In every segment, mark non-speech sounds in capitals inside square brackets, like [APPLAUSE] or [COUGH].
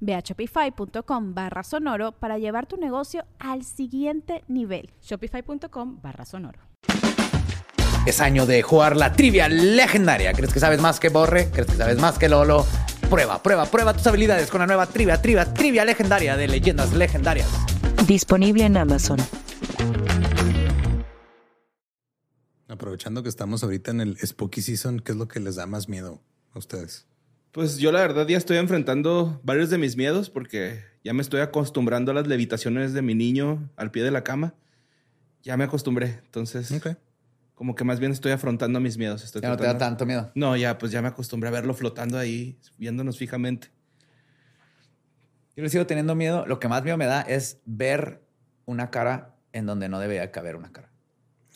Ve a shopify.com barra sonoro para llevar tu negocio al siguiente nivel. Shopify.com barra sonoro. Es año de jugar la trivia legendaria. ¿Crees que sabes más que Borre? ¿Crees que sabes más que Lolo? Prueba, prueba, prueba tus habilidades con la nueva trivia, trivia, trivia legendaria de leyendas legendarias. Disponible en Amazon. Aprovechando que estamos ahorita en el Spooky Season, ¿qué es lo que les da más miedo a ustedes? Pues yo la verdad ya estoy enfrentando varios de mis miedos porque ya me estoy acostumbrando a las levitaciones de mi niño al pie de la cama. Ya me acostumbré, entonces como que más bien estoy afrontando mis miedos. Estoy ya no te da tanto miedo. No, ya pues ya me acostumbré a verlo flotando ahí, viéndonos fijamente. Yo le sigo teniendo miedo. Lo que más miedo me da es ver una cara en donde no debería caber una cara.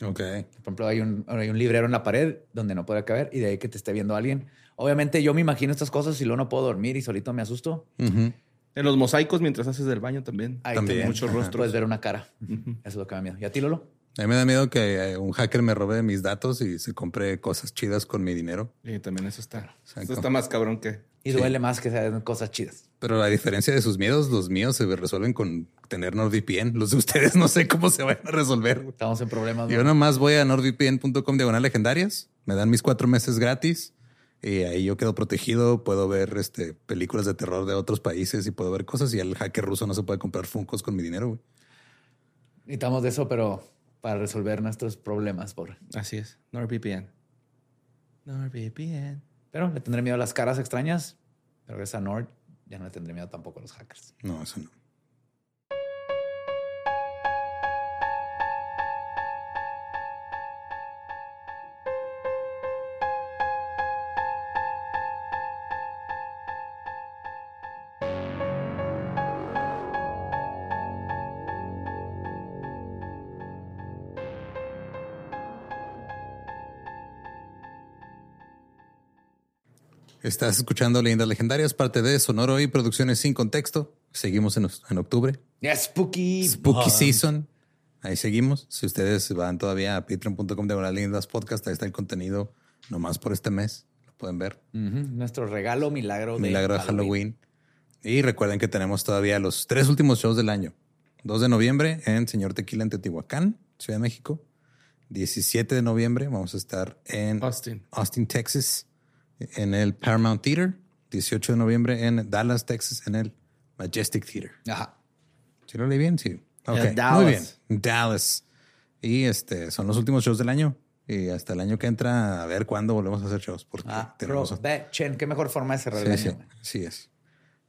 Ok. Por ejemplo, hay un, hay un librero en la pared donde no puede caber y de ahí que te esté viendo alguien. Obviamente yo me imagino estas cosas y luego no puedo dormir y solito me asusto. En los mosaicos mientras haces del baño también. Ahí También. muchos rostros. Puedes ver una cara. Eso es lo que me da miedo. ¿Y a ti, Lolo? A mí me da miedo que eh, un hacker me robe mis datos y se compre cosas chidas con mi dinero. Y también eso está. Eso está más cabrón que. Y duele más que sean cosas chidas. Pero a diferencia de sus miedos, los míos se resuelven con tener NordVPN. Los de ustedes [LAUGHS] no sé cómo se van a resolver. Estamos en problemas. Yo ¿no? nomás voy a nordvpn.com diagonal legendarias. Me dan mis cuatro meses gratis. Y ahí yo quedo protegido. Puedo ver este, películas de terror de otros países y puedo ver cosas. Y el hacker ruso no se puede comprar Funcos con mi dinero. güey. Necesitamos de eso, pero para resolver nuestros problemas. Por... Así es. NordVPN. NordVPN. Pero le tendré miedo a las caras extrañas. Pero esa Nord ya no le tendré miedo tampoco a los hackers. No, eso no. Estás escuchando Leyendas Legendarias, parte de Sonoro y Producciones Sin Contexto. Seguimos en, en octubre. Ya, spooky. Spooky. Season. Ahí seguimos. Si ustedes van todavía a patreon.com de Leyendas Podcast, ahí está el contenido nomás por este mes. Lo pueden ver. Nuestro regalo milagro. Milagro de Halloween. Y recuerden que tenemos todavía los tres últimos shows del año. 2 de noviembre en Señor Tequila en Teotihuacán, Ciudad de México. 17 de noviembre vamos a estar en Austin. Austin, Texas, en el Paramount Theater. 18 de noviembre en Dallas, Texas, en el Majestic Theater. Ajá. ¿Sí lo leí bien? Sí. Ok, En Muy bien. Dallas. Y este son los últimos shows del año. Y hasta el año que entra, a ver cuándo volvemos a hacer shows. Porque Ah, tenemos... Provechen. Qué mejor forma de cerrar Sí, el año. sí es.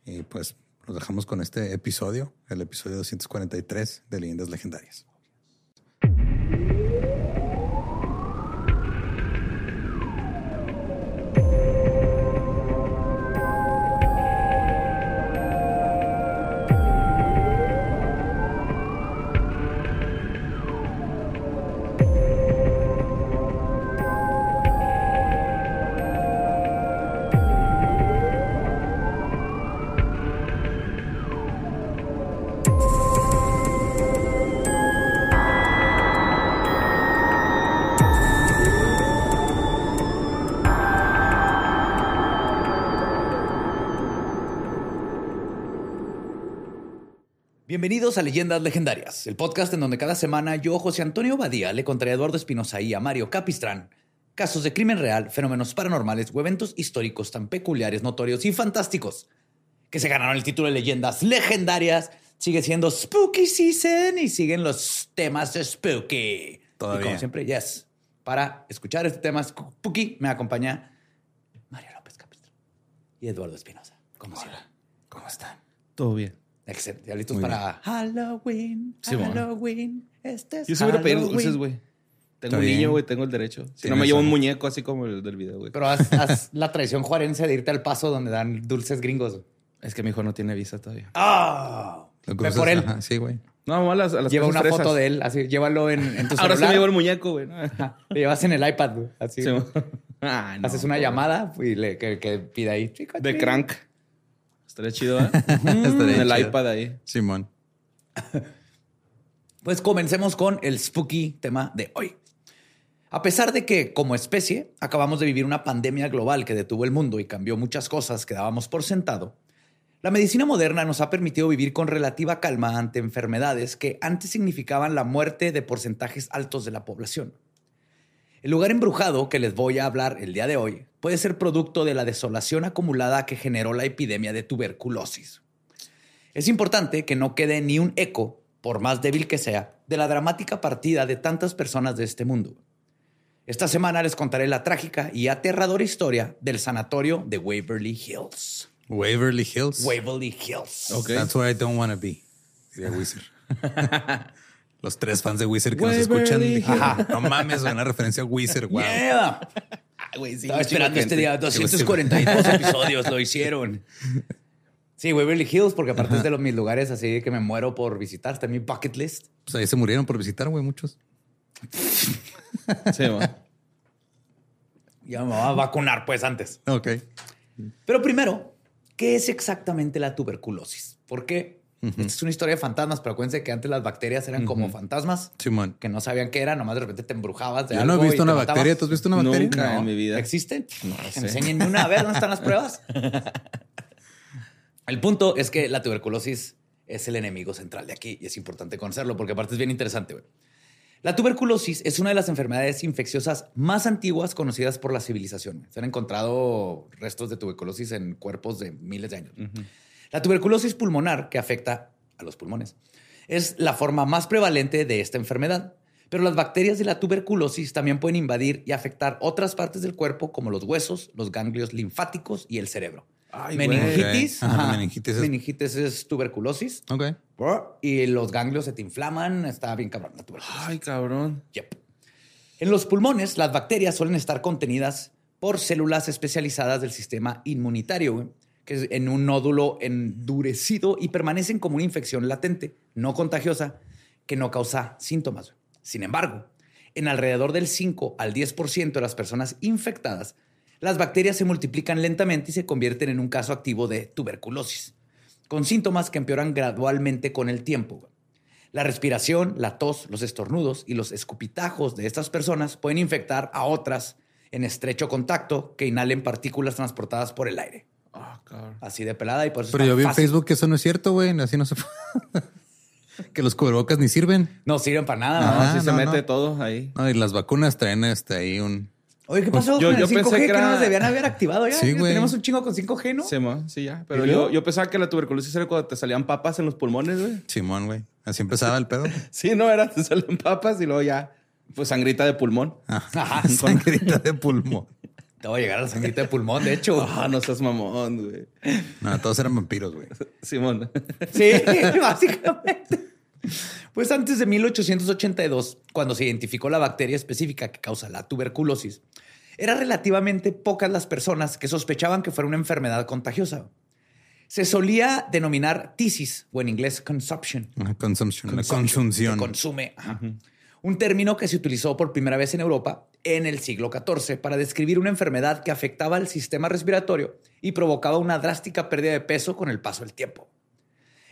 Y pues los dejamos con este episodio, el episodio 243 de Leyendas Legendarias. Bienvenidos a Leyendas Legendarias, el podcast en donde cada semana yo, José Antonio Badía, le contaré a Eduardo Espinosa y a Mario Capistrán casos de crimen real, fenómenos paranormales o eventos históricos tan peculiares, notorios y fantásticos que se ganaron el título de Leyendas Legendarias. Sigue siendo Spooky Season y siguen los temas de Spooky. Todavía. Y como siempre, yes, Para escuchar este tema spooky me acompaña Mario López Capistrán y Eduardo Espinosa. ¿Cómo ¿cómo están? Todo bien. Excelente. ¿Ya listos Muy para Halloween? Sí, bueno. Halloween. Este es Yo a pedir dulces, güey. Tengo Está un niño, güey, tengo el derecho. Si no me llevo un muñeco así como el del video, güey. Pero haz, haz [LAUGHS] la tradición juarense de irte al paso donde dan dulces gringos. Es que mi hijo no tiene visa todavía. ¡Ah! Lo Ve por él. ajá, sí, güey. No, vamos a las, a las Lleva una fresas. foto de él, así, llévalo en, en tu Ahora sí me llevo el muñeco, güey. ¿no? Lo llevas en el iPad, güey, así. Sí, [LAUGHS] ah, no, Haces una llamada y le, que, que pida ahí. "Chico, De chico". crank. Estaría chido, ¿eh? [LAUGHS] Estaría en el chido. iPad ahí. Simón. [COUGHS] Pues comencemos con el spooky tema de hoy. A pesar de que, como especie, acabamos de vivir una pandemia global que detuvo el mundo y cambió muchas cosas que dábamos por sentado, la medicina moderna nos ha permitido vivir con relativa calma ante enfermedades que antes significaban la muerte de porcentajes altos de la población. El lugar embrujado que les voy a hablar el día de hoy puede ser producto de la desolación acumulada que generó la epidemia de tuberculosis. Es importante que no quede ni un eco, por más débil que sea, de la dramática partida de tantas personas de este mundo. Esta semana les contaré la trágica y aterradora historia del sanatorio de Waverly Hills. Waverly Hills. Waverly Hills. Ok. That's where I don't want to be. Diría Wizard. [LAUGHS] Los tres fans de Wizard que nos escuchan. No mames, una referencia a Wizard. Wow. Yeah. Güey, sí, Estaba esperando este día. 242 [LAUGHS] episodios lo hicieron. [LAUGHS] Sí, Waverly Hills, porque aparte es de los mis lugares así que me muero por visitar. Está en mi bucket list. Pues ahí se murieron por visitar, güey, muchos. Sí, güey. [LAUGHS] Ya me voy a vacunar pues antes. Ok. Pero primero, ¿qué es exactamente la tuberculosis? Porque esta es una historia de fantasmas, pero acuérdense que antes las bacterias eran como fantasmas Simón. que no sabían qué era, nomás de repente te embrujabas de Yo no algo he y visto una matabas. bacteria. ¿Tú has visto una bacteria? Nunca. en mi vida. ¿Existen? No sé. Enséñenme una. A ver, ¿dónde están las pruebas? [LAUGHS] El punto es que la tuberculosis es el enemigo central de aquí y es importante conocerlo porque aparte es bien interesante. güey. La tuberculosis es una de las enfermedades infecciosas más antiguas conocidas por la civilización. Se han encontrado restos de tuberculosis en cuerpos de miles de años. La tuberculosis pulmonar, que afecta a los pulmones, es la forma más prevalente de esta enfermedad. Pero las bacterias de la tuberculosis también pueden invadir y afectar otras partes del cuerpo como los huesos, los ganglios linfáticos y el cerebro. Ay, meningitis. Ajá, meningitis es- meningitis es tuberculosis Ok. y los ganglios se te inflaman, está bien cabrón la tuberculosis. Ay, cabrón. Yep. En los pulmones, las bacterias suelen estar contenidas por células especializadas del sistema inmunitario, que en un nódulo endurecido y permanecen como una infección latente, no contagiosa, que no causa síntomas. Sin embargo, en alrededor del 5 al 10% de las personas infectadas, las bacterias se multiplican lentamente y se convierten en un caso activo de tuberculosis, con síntomas que empeoran gradualmente con el tiempo. La respiración, la tos, los estornudos y los escupitajos de estas personas pueden infectar a otras en estrecho contacto que inhalen partículas transportadas por el aire. Ah, cabrón. Así de pelada y por eso Pero yo vi en fácil. Facebook que eso no es cierto, güey. Así no se [LAUGHS] Que los cubrebocas ni sirven. No sirven para nada. No, ¿no? Ajá. sí se no, mete no. todo ahí. No, y las vacunas traen este ahí un. Oye, ¿qué pasó yo- con yo el 5G pensé que que, no nos debían haber activado ya? Sí. Tenemos un chingo con 5G, ¿no? Sí, sí, ya. Pero yo, yo pensaba que la tuberculosis era cuando te salían papas en los pulmones, güey. Simón, güey. Así empezaba el pedo. [LAUGHS] Sí, no, era, te salían papas y luego ya, pues sangrita de pulmón. Ajá. [LAUGHS] Sangrita de pulmón. Te voy a llegar a la sangrita de pulmón, de hecho. [LAUGHS] Ah, no seas mamón, güey. No, todos eran vampiros, güey. [LAUGHS] Simón. Sí, [LAUGHS] básicamente. Pues antes de 1882, cuando se identificó la bacteria específica que causa la tuberculosis, eran relativamente pocas las personas que sospechaban que fuera una enfermedad contagiosa. Se solía denominar tisis, o en inglés consumption. Consumption. La Consumption, consunción. se consume. ajá. Un término que se utilizó por primera vez en Europa en el siglo XIV para describir una enfermedad que afectaba al sistema respiratorio y provocaba una drástica pérdida de peso con el paso del tiempo.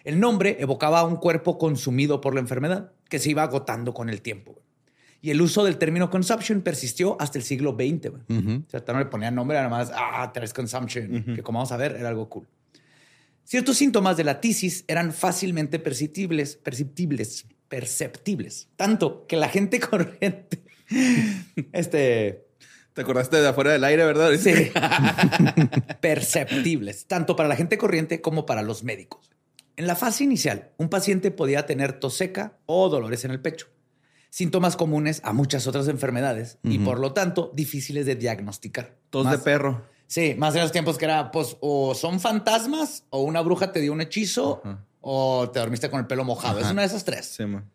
El nombre evocaba a un cuerpo consumido por la enfermedad que se iba agotando con el tiempo. Y el uso del término consumption persistió hasta el siglo XX. O sea, no le ponían nombre, nada más, ah, traes consumption, que como vamos a ver, era algo cool. Ciertos síntomas de la tisis eran fácilmente perceptibles, perceptibles, perceptibles. Tanto que la gente [LAUGHS] corriente, este, ¿Te acordaste de afuera del aire, verdad? sí, [LAUGHS] perceptibles, tanto para la gente corriente como para los médicos. En la fase inicial, un paciente podía tener tos seca o dolores en el pecho. síntomas comunes a muchas otras enfermedades y por lo tanto difíciles de diagnosticar. Tos de perro. Sí, más en los tiempos que era, pues, o son fantasmas, o una bruja te dio un hechizo, o te dormiste con el pelo mojado. Es una de esas tres. Sí, man.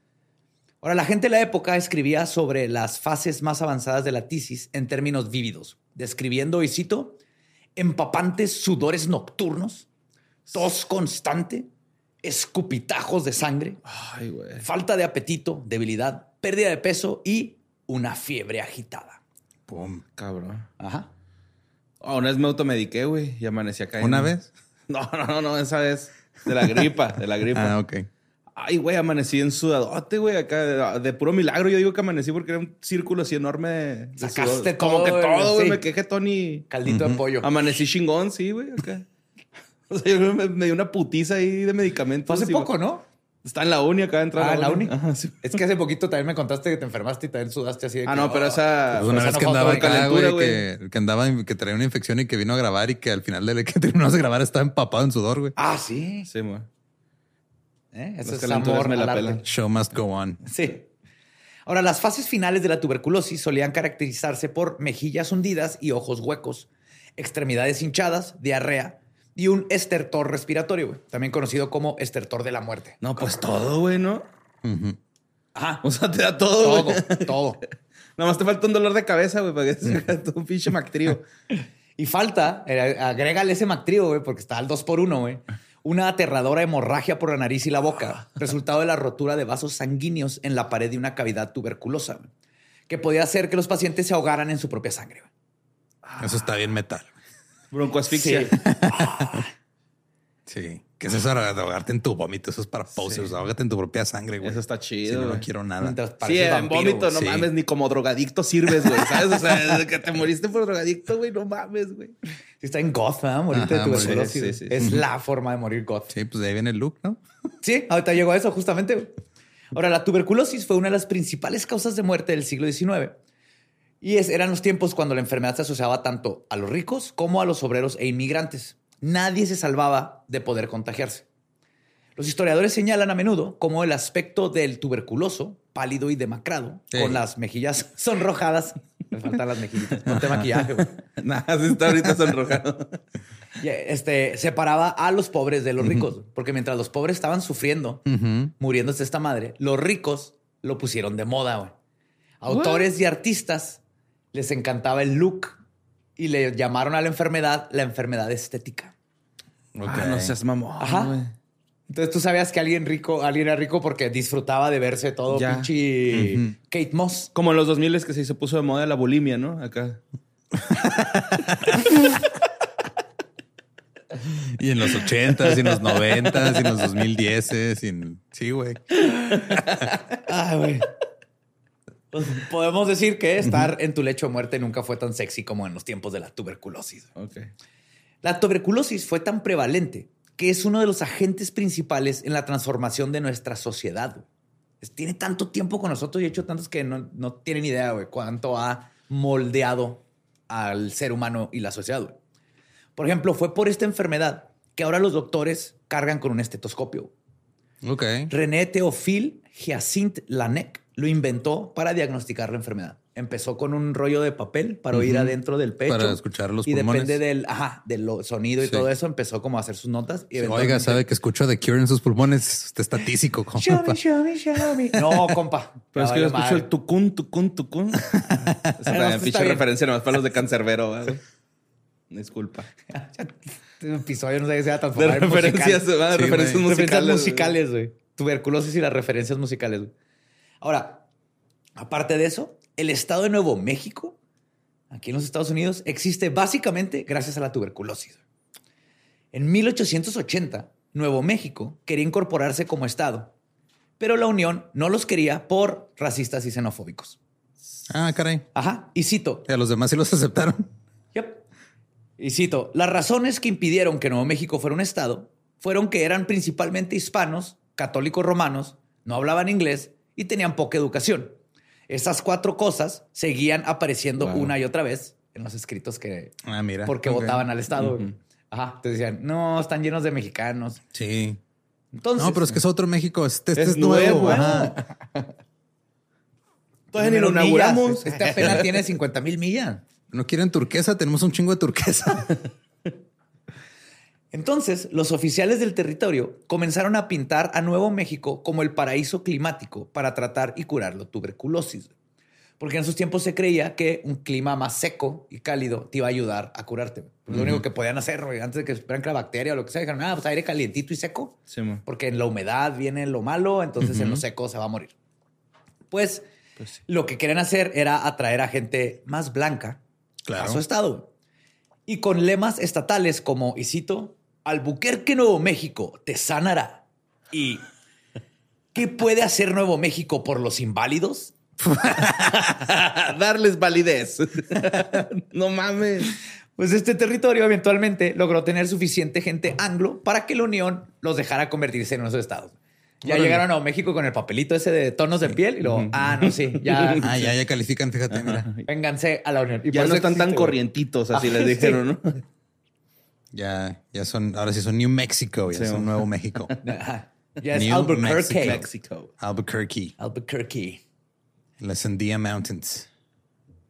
Ahora, la gente de la época escribía sobre las fases más avanzadas de la tisis en términos vívidos, describiendo, y cito, empapantes sudores nocturnos, tos constante, escupitajos de sangre, Ay, falta de apetito, debilidad, pérdida de peso y una fiebre agitada. Pum. Cabrón. Ajá. Oh, una vez me automediqué, güey, y amanecí acá. ¿Una vez? [LAUGHS] No, no, no, no, esa vez. De la gripa, de la gripa. Ah, ok. Ay, güey, amanecí en sudadote, güey, acá de, de puro milagro. Yo digo que amanecí porque era un círculo así enorme de, de Sacaste. Como que todo, güey. sí. Me quejé, Tony. Caldito de pollo. Amanecí chingón, sí, güey, acá. [LAUGHS] O sea, yo me, me dio una putiza ahí de medicamentos. Fue hace poco, ¿no? Está en la uni, acá de entrar Ah, ¿en la uni? Ajá, sí. Es que hace poquito también me contaste que te enfermaste y también sudaste así de Ah, que, no, pero oh. esa... Pues una esa vez no que andaba acá, calentura, güey, que, que andaba, que traía una infección y que vino a grabar y que al final de [LAUGHS] que terminó de grabar estaba empapado en sudor, güey. Ah, sí. Sí, güey. ¿Eh? Eso Las es amor me la pelan. Show must go on. Sí. Ahora, las fases finales de la tuberculosis solían caracterizarse por mejillas hundidas y ojos huecos, extremidades hinchadas, diarrea y un estertor respiratorio, güey, también conocido como estertor de la muerte. No, pues todo, güey, ¿no? Ujú. Ajá. O sea, te da todo, Todo, todo. [LAUGHS] Nada más te falta un dolor de cabeza, güey, para que se haga todo un pinche mactrío. [LAUGHS] Y falta, eh, agrégale ese mactrío, güey, porque está al 2 por 1 güey. Una aterradora hemorragia por la nariz y la boca, [LAUGHS] resultado de la rotura de vasos sanguíneos en la pared de una cavidad tuberculosa, que podía hacer que los pacientes se ahogaran en su propia sangre. Eso está bien metal. Broncoasfixia. Sí. [LAUGHS] Sí. ¿Qué es eso de ahogarte en tu vómito? Eso es para posers. Ahógate en tu propia sangre, güey. Eso está Sí, chido. no, güey. no quiero nada. Mientras Sí, pareces en vampiro, vómito, güey. no sí. mames, ni como drogadicto sirves, güey. ¿Sabes? O sea, desde que te moriste por drogadicto, güey, no mames, güey. Sí, está en goth, ¿verdad? Morirte de Ajá, tuberculosis. sí, sí, sí. Es la forma de morir goth. Sí, pues de ahí viene el look, ¿no? Sí, ahorita llegó a eso justamente. Ahora, la tuberculosis fue una de las principales causas de muerte del siglo XIX. Y es- eran los tiempos cuando la enfermedad se asociaba tanto a los ricos como a los obreros e inmigrantes. Nadie se salvaba de poder contagiarse. Los historiadores señalan a menudo como el aspecto del tuberculoso, pálido y demacrado, Sí. con las mejillas [LAUGHS] sonrojadas. Me faltan las mejillitas. Ponte maquillaje, güey. [LAUGHS] Nada, sí está ahorita sonrojado. [LAUGHS] Este, separaba a los pobres de los ricos, porque mientras los pobres estaban sufriendo, muriéndose esta madre, los ricos lo pusieron de moda, güey. Autores y artistas les encantaba el look y le llamaron a la enfermedad la enfermedad estética. Ok. Ah, no seas mamón, Ajá. Entonces tú sabías que alguien rico, alguien era rico porque disfrutaba de verse todo Ya. pinche Kate Moss. Como en los 2000 es que se puso de moda la bulimia, ¿no? Acá. [LAUGHS] Y en los ochentas, y en los noventas, y en los 2010, y en... Sí, güey. [LAUGHS] Ay, güey. Pues, podemos decir que estar en tu lecho de muerte nunca fue tan sexy como en los tiempos de la tuberculosis. La tuberculosis fue tan prevalente que es uno de los agentes principales en la transformación de nuestra sociedad. Tiene tanto tiempo con nosotros y ha hecho tantos que no, no tienen idea, güey, cuánto ha moldeado al ser humano y la sociedad. güey. Por ejemplo, fue por esta enfermedad que ahora los doctores cargan con un estetoscopio. Ok. René Théophile Hyacinthe Lanec lo inventó para diagnosticar la enfermedad. Empezó con un rollo de papel para oír Ujú. adentro del pecho. Para escuchar los Y pulmones. depende del, ajá, del sonido y Sí. todo eso, empezó como a hacer sus notas. Y Oiga, sabe que escucho The Cure en sus pulmones. Usted está tísico, compa. Show me, show me, show me. [LAUGHS] No, compa. Pero es que yo escucho madre. el tucún, tucún, tucún. [LAUGHS] Esa pinche referencia nomás para los de cancerbero, güey. Disculpa. [LAUGHS] Este episodio no sé si sea tan De referencias, ¿verdad? De Sí, referencias musicales. Referencias musicales, güey. Tuberculosis y las referencias musicales. güey. Ahora, aparte de eso, el estado de Nuevo México, aquí en los Estados Unidos, existe básicamente gracias a la tuberculosis. En 1880, Nuevo México quería incorporarse como estado, pero la Unión no los quería por racistas y xenofóbicos. Ah, caray. Ajá, y cito, Y a los demás sí los aceptaron. Yep. Y cito, las razones que impidieron que Nuevo México fuera un estado fueron que eran principalmente hispanos, católicos romanos, no hablaban inglés y tenían poca educación. Esas cuatro cosas seguían apareciendo Wow. una y otra vez en los escritos que Ah, mira. porque votaban al estado. Ajá, entonces decían, no, están llenos de mexicanos. Sí. Entonces, No, pero es que es otro México. Este, este Es es, nuevo. nuevo. Ajá. [LAUGHS] Todavía ni lo inauguramos. Este apenas tiene 50 mil millas. No quieren turquesa, tenemos un chingo de turquesa. [LAUGHS] Entonces, los oficiales del territorio comenzaron a pintar a Nuevo México como el paraíso climático para tratar y curar la tuberculosis. Porque en esos tiempos se creía que un clima más seco y cálido te iba a ayudar a curarte. Lo único que podían hacer antes de que supieran que la bacteria o lo que sea, dijeron, ah, pues aire calientito y seco. porque en la humedad viene lo malo, entonces en lo seco se va a morir. Pues, pues lo que querían hacer era atraer a gente más blanca a su estado. Y con lemas estatales como, y cito, Albuquerque, Nuevo México, te sanará. Y ¿qué puede hacer Nuevo México por los inválidos? [LAUGHS] Darles validez. [LAUGHS] no mames. Pues este territorio eventualmente logró tener suficiente gente anglo para que la Unión los dejara convertirse en unos estados. Ya llegaron a México con el papelito ese de tonos de piel y luego, ah, no, sí, ya. [LAUGHS] Ah, ya, ya califican, fíjate, mira. Vénganse a la Unión. Y ya no están tan corrientitos, así les dijeron, ¿no? Ya, ya son, ahora sí son New Mexico, ya son Nuevo México. [LAUGHS] ya es Albuquerque. Mexico. Albuquerque. Albuquerque. La Sandia Mountains.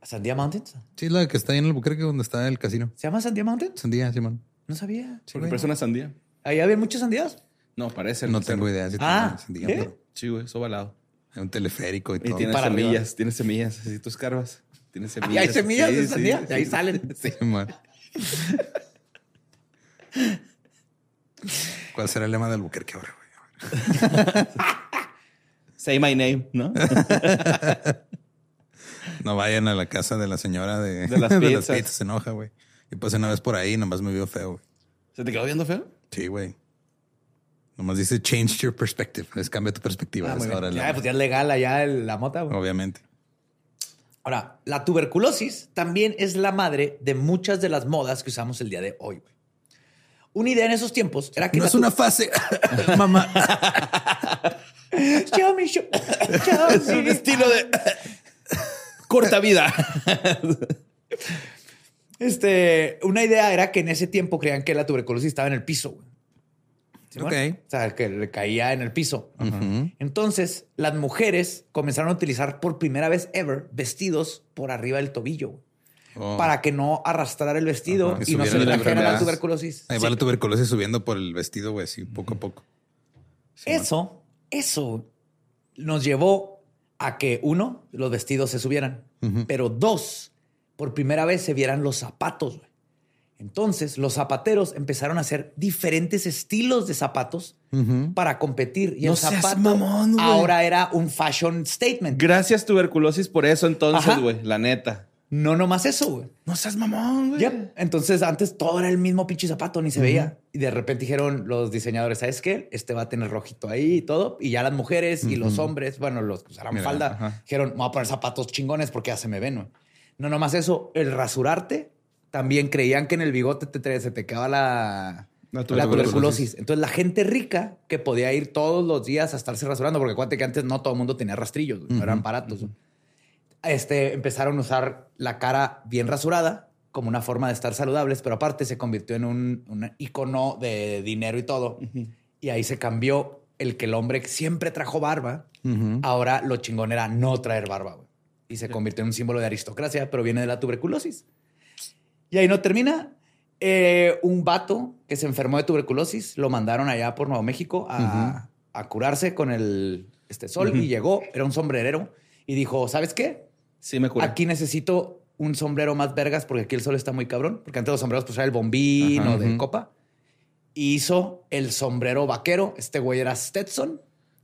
¿Sandia Mountains? Sí, la que está ahí en Albuquerque, donde está el casino. ¿Se llama Sandia Mountains? Sandía, Simón. No sabía. Sí, Porque parece una sandía. ¿Ahí había muchas sandías? No, parece. No tengo idea. Si ah, sandía, Pero... Sí, güey, eso Hay un teleférico y, y todo. Tiene semillas, tiene semillas. Si tú escarbas, tiene [LAUGHS] semillas. ¿Y hay semillas de sandía? Sí, ahí salen. [LAUGHS] Sí, man. ¿Cuál será el lema de Albuquerque ahora, güey? [LAUGHS] Say my name, ¿no? [LAUGHS] no vayan a la casa de la señora de, de [LAUGHS] las pizzas. Se enoja, güey. Y pues una vez por ahí nomás me vio feo, güey. ¿Se te quedó viendo feo? Sí, güey. Nomás dice change your perspective. Es cambia tu perspectiva. Ah, ahora ya, pues ya es legal allá la mota, güey. Obviamente. Ahora, la tuberculosis también es la madre de muchas de las modas que usamos el día de hoy, güey. Una idea en esos tiempos era que... No es una fase, [LAUGHS] mamá. [LAUGHS] show me, show, Es un estilo de corta vida. Este, una idea era que en ese tiempo creían que la tuberculosis estaba en el piso. Ok. O sea, que le caía en el piso. Entonces, las mujeres comenzaron a utilizar por primera vez ever vestidos por arriba del tobillo. Oh. Para que no arrastrara el vestido y, no se le trajera la tuberculosis. Ahí va la tuberculosis subiendo por el vestido, güey, así poco a poco. eso eso nos llevó a que, uno, los vestidos se subieran, pero dos, por primera vez se vieran los zapatos. Entonces, los zapateros empezaron a hacer diferentes estilos de zapatos para competir. Y el zapato ahora era un fashion statement. Gracias, tuberculosis, por eso entonces, güey, la neta. No nomás eso, güey. No seas mamón, güey. Entonces antes todo era el mismo pinche zapato, ni se veía. Y de repente dijeron los diseñadores, ¿sabes qué? Este va a tener rojito ahí y todo. Y ya las mujeres y los hombres, bueno, los que falda, dijeron, voy a poner zapatos chingones porque ya se me ven, güey. No nomás eso, el rasurarte, también creían que en el bigote te, se te quedaba la, la, tuberculosis. Entonces la gente rica que podía ir todos los días a estarse rasurando, porque acuérdate que antes no todo el mundo tenía rastrillos, no eran baratos este, empezaron a usar la cara bien rasurada como una forma de estar saludables, pero aparte se convirtió en un, icono de dinero y todo. Y ahí se cambió el que el hombre siempre trajo barba. Ahora lo chingón era no traer barba. Y se convirtió en un símbolo de aristocracia, pero viene de la tuberculosis. Y ahí no termina. Eh, un vato que se enfermó de tuberculosis lo mandaron allá por Nuevo México a, curarse con el este sol y llegó, era un sombrerero y dijo, ¿sabes qué? Sí, me Aquí necesito un sombrero más vergas porque aquí el sol está muy cabrón. Porque antes los sombreros pues era el bombino de copa. hizo el sombrero vaquero. Este güey era Stetson.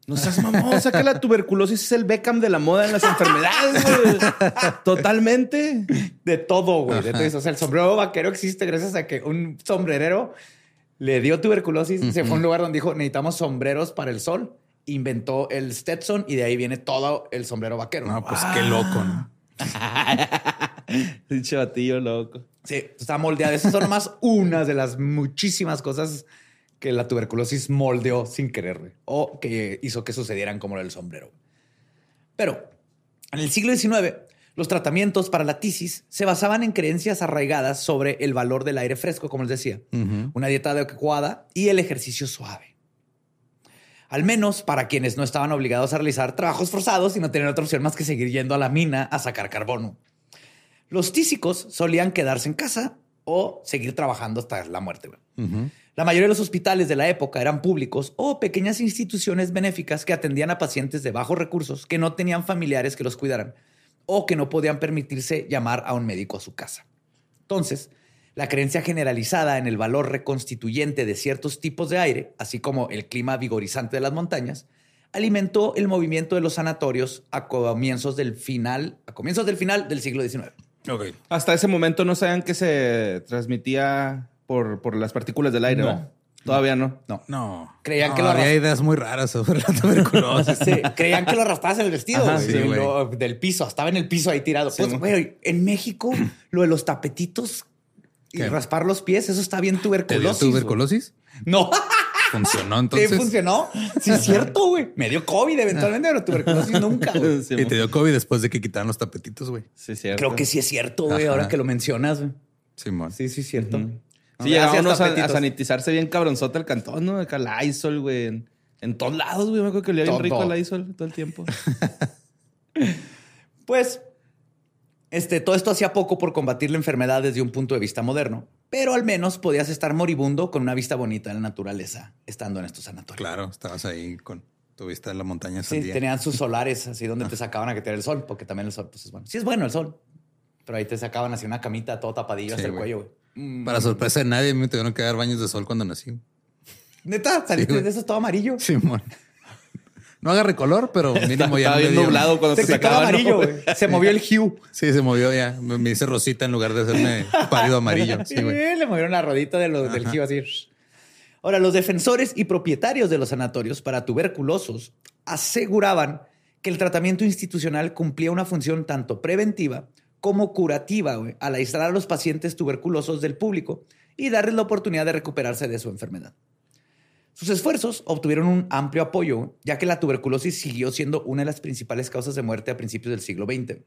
No seas mamón. O sea que la tuberculosis es el Beckham de la moda en las enfermedades, güey. Totalmente. De todo, güey. o sea, el sombrero vaquero existe gracias a que un sombrerero le dio tuberculosis. Se fue a un lugar donde dijo, necesitamos sombreros para el sol inventó el Stetson y de ahí viene todo el sombrero vaquero. No, pues qué loco, ¿no? [LAUGHS] Pinche batillo loco. Sí, está moldeado. Esas son más unas de las muchísimas cosas que la tuberculosis moldeó sin querer o que hizo que sucedieran como el sombrero. Pero en el siglo XIX, los tratamientos para la tisis se basaban en creencias arraigadas sobre el valor del aire fresco, como les decía, una dieta adecuada y el ejercicio suave. Al menos para quienes no estaban obligados a realizar trabajos forzados y no tenían otra opción más que seguir yendo a la mina a sacar carbono. Los tísicos solían quedarse en casa o seguir trabajando hasta la muerte. La mayoría de los hospitales de la época eran públicos o pequeñas instituciones benéficas que atendían a pacientes de bajos recursos que no tenían familiares que los cuidaran o que no podían permitirse llamar a un médico a su casa. Entonces, la creencia generalizada en el valor reconstituyente de ciertos tipos de aire, así como el clima vigorizante de las montañas, alimentó el movimiento de los sanatorios a comienzos del final, a comienzos del final del siglo XIX. Hasta ese momento no sabían que se transmitía por, por las partículas del aire, No. Todavía no. No. No. Creían No, que lo había ideas muy raras sobre la tuberculosis. Sí, creían que lo arrastrabas en el vestido Ajá, sí, lo- del piso. Estaba en el piso ahí tirado. Sí, pues, güey, en México, lo de los tapetitos y ¿Qué? raspar los pies, eso está bien ¿Te dio tuberculosis. tuberculosis? No, Funcionó sí entonces. funcionó. Sí, es cierto, güey. Me dio COVID eventualmente, pero tuberculosis nunca. [LAUGHS] Sí, Y te dio COVID después de que quitaron los tapetitos, güey. sí, cierto. Creo que sí es cierto, güey, ahora que lo mencionas. güey. Simón. Sí, sí es cierto. Sí, Gracias, llegábamos a, a tapetitos. sanitizarse bien cabronzote el cantón, ¿no? Acá la ISOL, güey. En, en todos lados, güey. Me acuerdo que olía bien rico la ISOL todo el tiempo. [LAUGHS] Pues, este, todo esto hacía poco por combatir la enfermedad desde un punto de vista moderno, pero al menos podías estar moribundo con una vista bonita de la naturaleza estando en estos sanatorios. Claro, estabas ahí con tu vista en la montaña Sí, tenían sus [LAUGHS] solares así donde te sacaban a que te el sol, porque también el sol, pues es bueno. Sí, es bueno el sol, pero ahí te sacaban así una camita todo tapadillo Sí, hasta el cuello. Mm. Para sorpresa de nadie, me tuvieron que dar baños de sol cuando nací. Neta, saliste de eso todo amarillo. Simón. No agarre color, pero mínimo ya Estaba me bien dio- nublado cuando Se sacaban. amarillo, ¿no? güey. Se movió el hue. Sí, se movió ya. Me, me hice rosita en lugar de hacerme pálido amarillo. Sí, güey. le movieron la rodita de lo- del hue así. Ahora, los defensores y propietarios de los sanatorios para tuberculosos aseguraban que el tratamiento institucional cumplía una función tanto preventiva como curativa güey, al aislar a los pacientes tuberculosos del público y darles la oportunidad de recuperarse de su enfermedad. Sus esfuerzos obtuvieron un amplio apoyo, ya que la tuberculosis siguió siendo una de las principales causas de muerte a principios del siglo XX.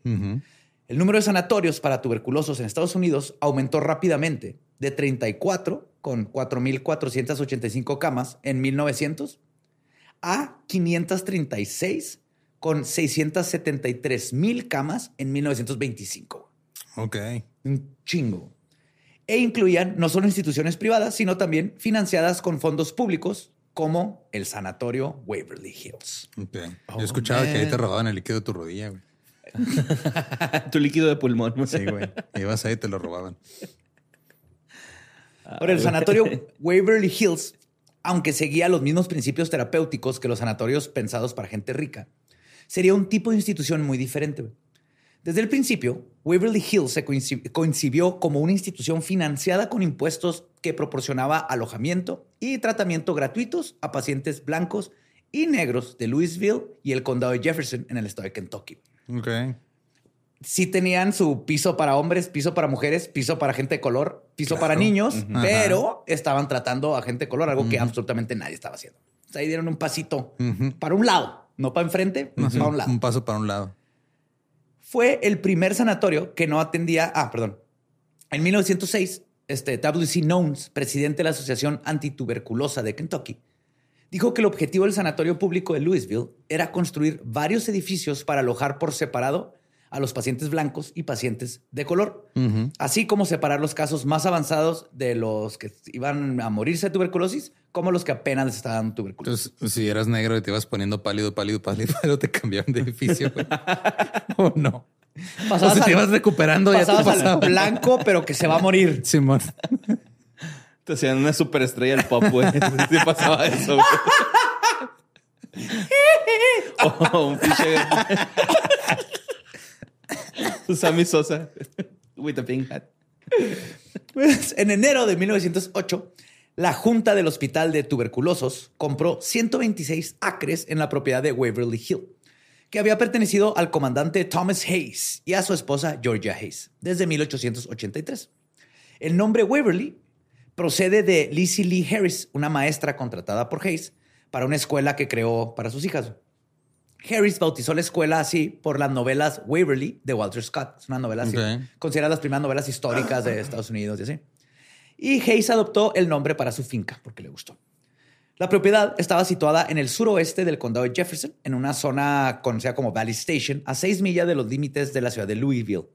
El número de sanatorios para tuberculosos en Estados Unidos aumentó rápidamente de 34 con 4.485 camas en 1900 a 536 con 673.000 camas en 1925. Ok. Un chingo. E incluían no solo instituciones privadas, sino también financiadas con fondos públicos como el Sanatorio Waverly Hills. ok. Oh, Yo escuchaba que ahí te robaban el líquido de tu rodilla, güey. [LAUGHS] tu líquido de pulmón. [LAUGHS] Sí, güey. Ibas ahí y te lo robaban. Ahora, el sanatorio [LAUGHS] Waverly Hills, aunque seguía los mismos principios terapéuticos que los sanatorios pensados para gente rica, sería un tipo de institución muy diferente. Desde el principio, Waverly Hills se concibió como una institución financiada con impuestos que proporcionaba alojamiento y tratamiento gratuitos a pacientes blancos y negros de Louisville y el condado de Jefferson en el estado de Kentucky. Ok. Sí tenían su piso para hombres, piso para mujeres, piso para gente de color, piso para niños, Ujú. pero estaban tratando a gente de color, algo que absolutamente nadie estaba haciendo. O sea, ahí dieron un pasito Ujú. para un lado, no para enfrente, para un lado. Un paso para un lado. Fue el primer sanatorio que no atendía. Ah, perdón. En 1906, este W.C. Nones, presidente de la Asociación Antituberculosa de Kentucky, dijo que el objetivo del sanatorio público de Louisville era construir varios edificios para alojar por separado a los pacientes blancos y pacientes de color, así como separar los casos más avanzados de los que iban a morirse de tuberculosis, como los que apenas les estaban dando tuberculosis. Entonces, si eras negro y te ibas poniendo pálido, pálido, pálido, [LAUGHS] pero te cambiaron de edificio. [LAUGHS] ¿O no? o si te ibas recuperando, ya te pasabas al pasaba. blanco, pero que se va a morir. [LAUGHS] Simón. Te hacían una superestrella del pop, güey. Sí pasaba eso, güey. Oh, un pinche... [LAUGHS] Sammy Sosa. With a pink hat. Pues, en enero de 1908, la Junta del Hospital de Tuberculosos compró 126 acres en la propiedad de Waverly Hill, que había pertenecido al comandante Thomas Hayes y a su esposa Georgia Hayes desde 1883. El nombre Waverly procede de Lizzie Lee Harris, una maestra contratada por Hayes para una escuela que creó para sus hijas. Harris bautizó la escuela así por las novelas Waverly de Walter Scott. Es una novela así, considerada las primeras novelas históricas de Estados Unidos y así. Y Hayes adoptó el nombre para su finca porque le gustó. La propiedad estaba situada en el suroeste del condado de Jefferson, en una zona conocida como Valley Station, a seis millas de los límites de la ciudad de Louisville.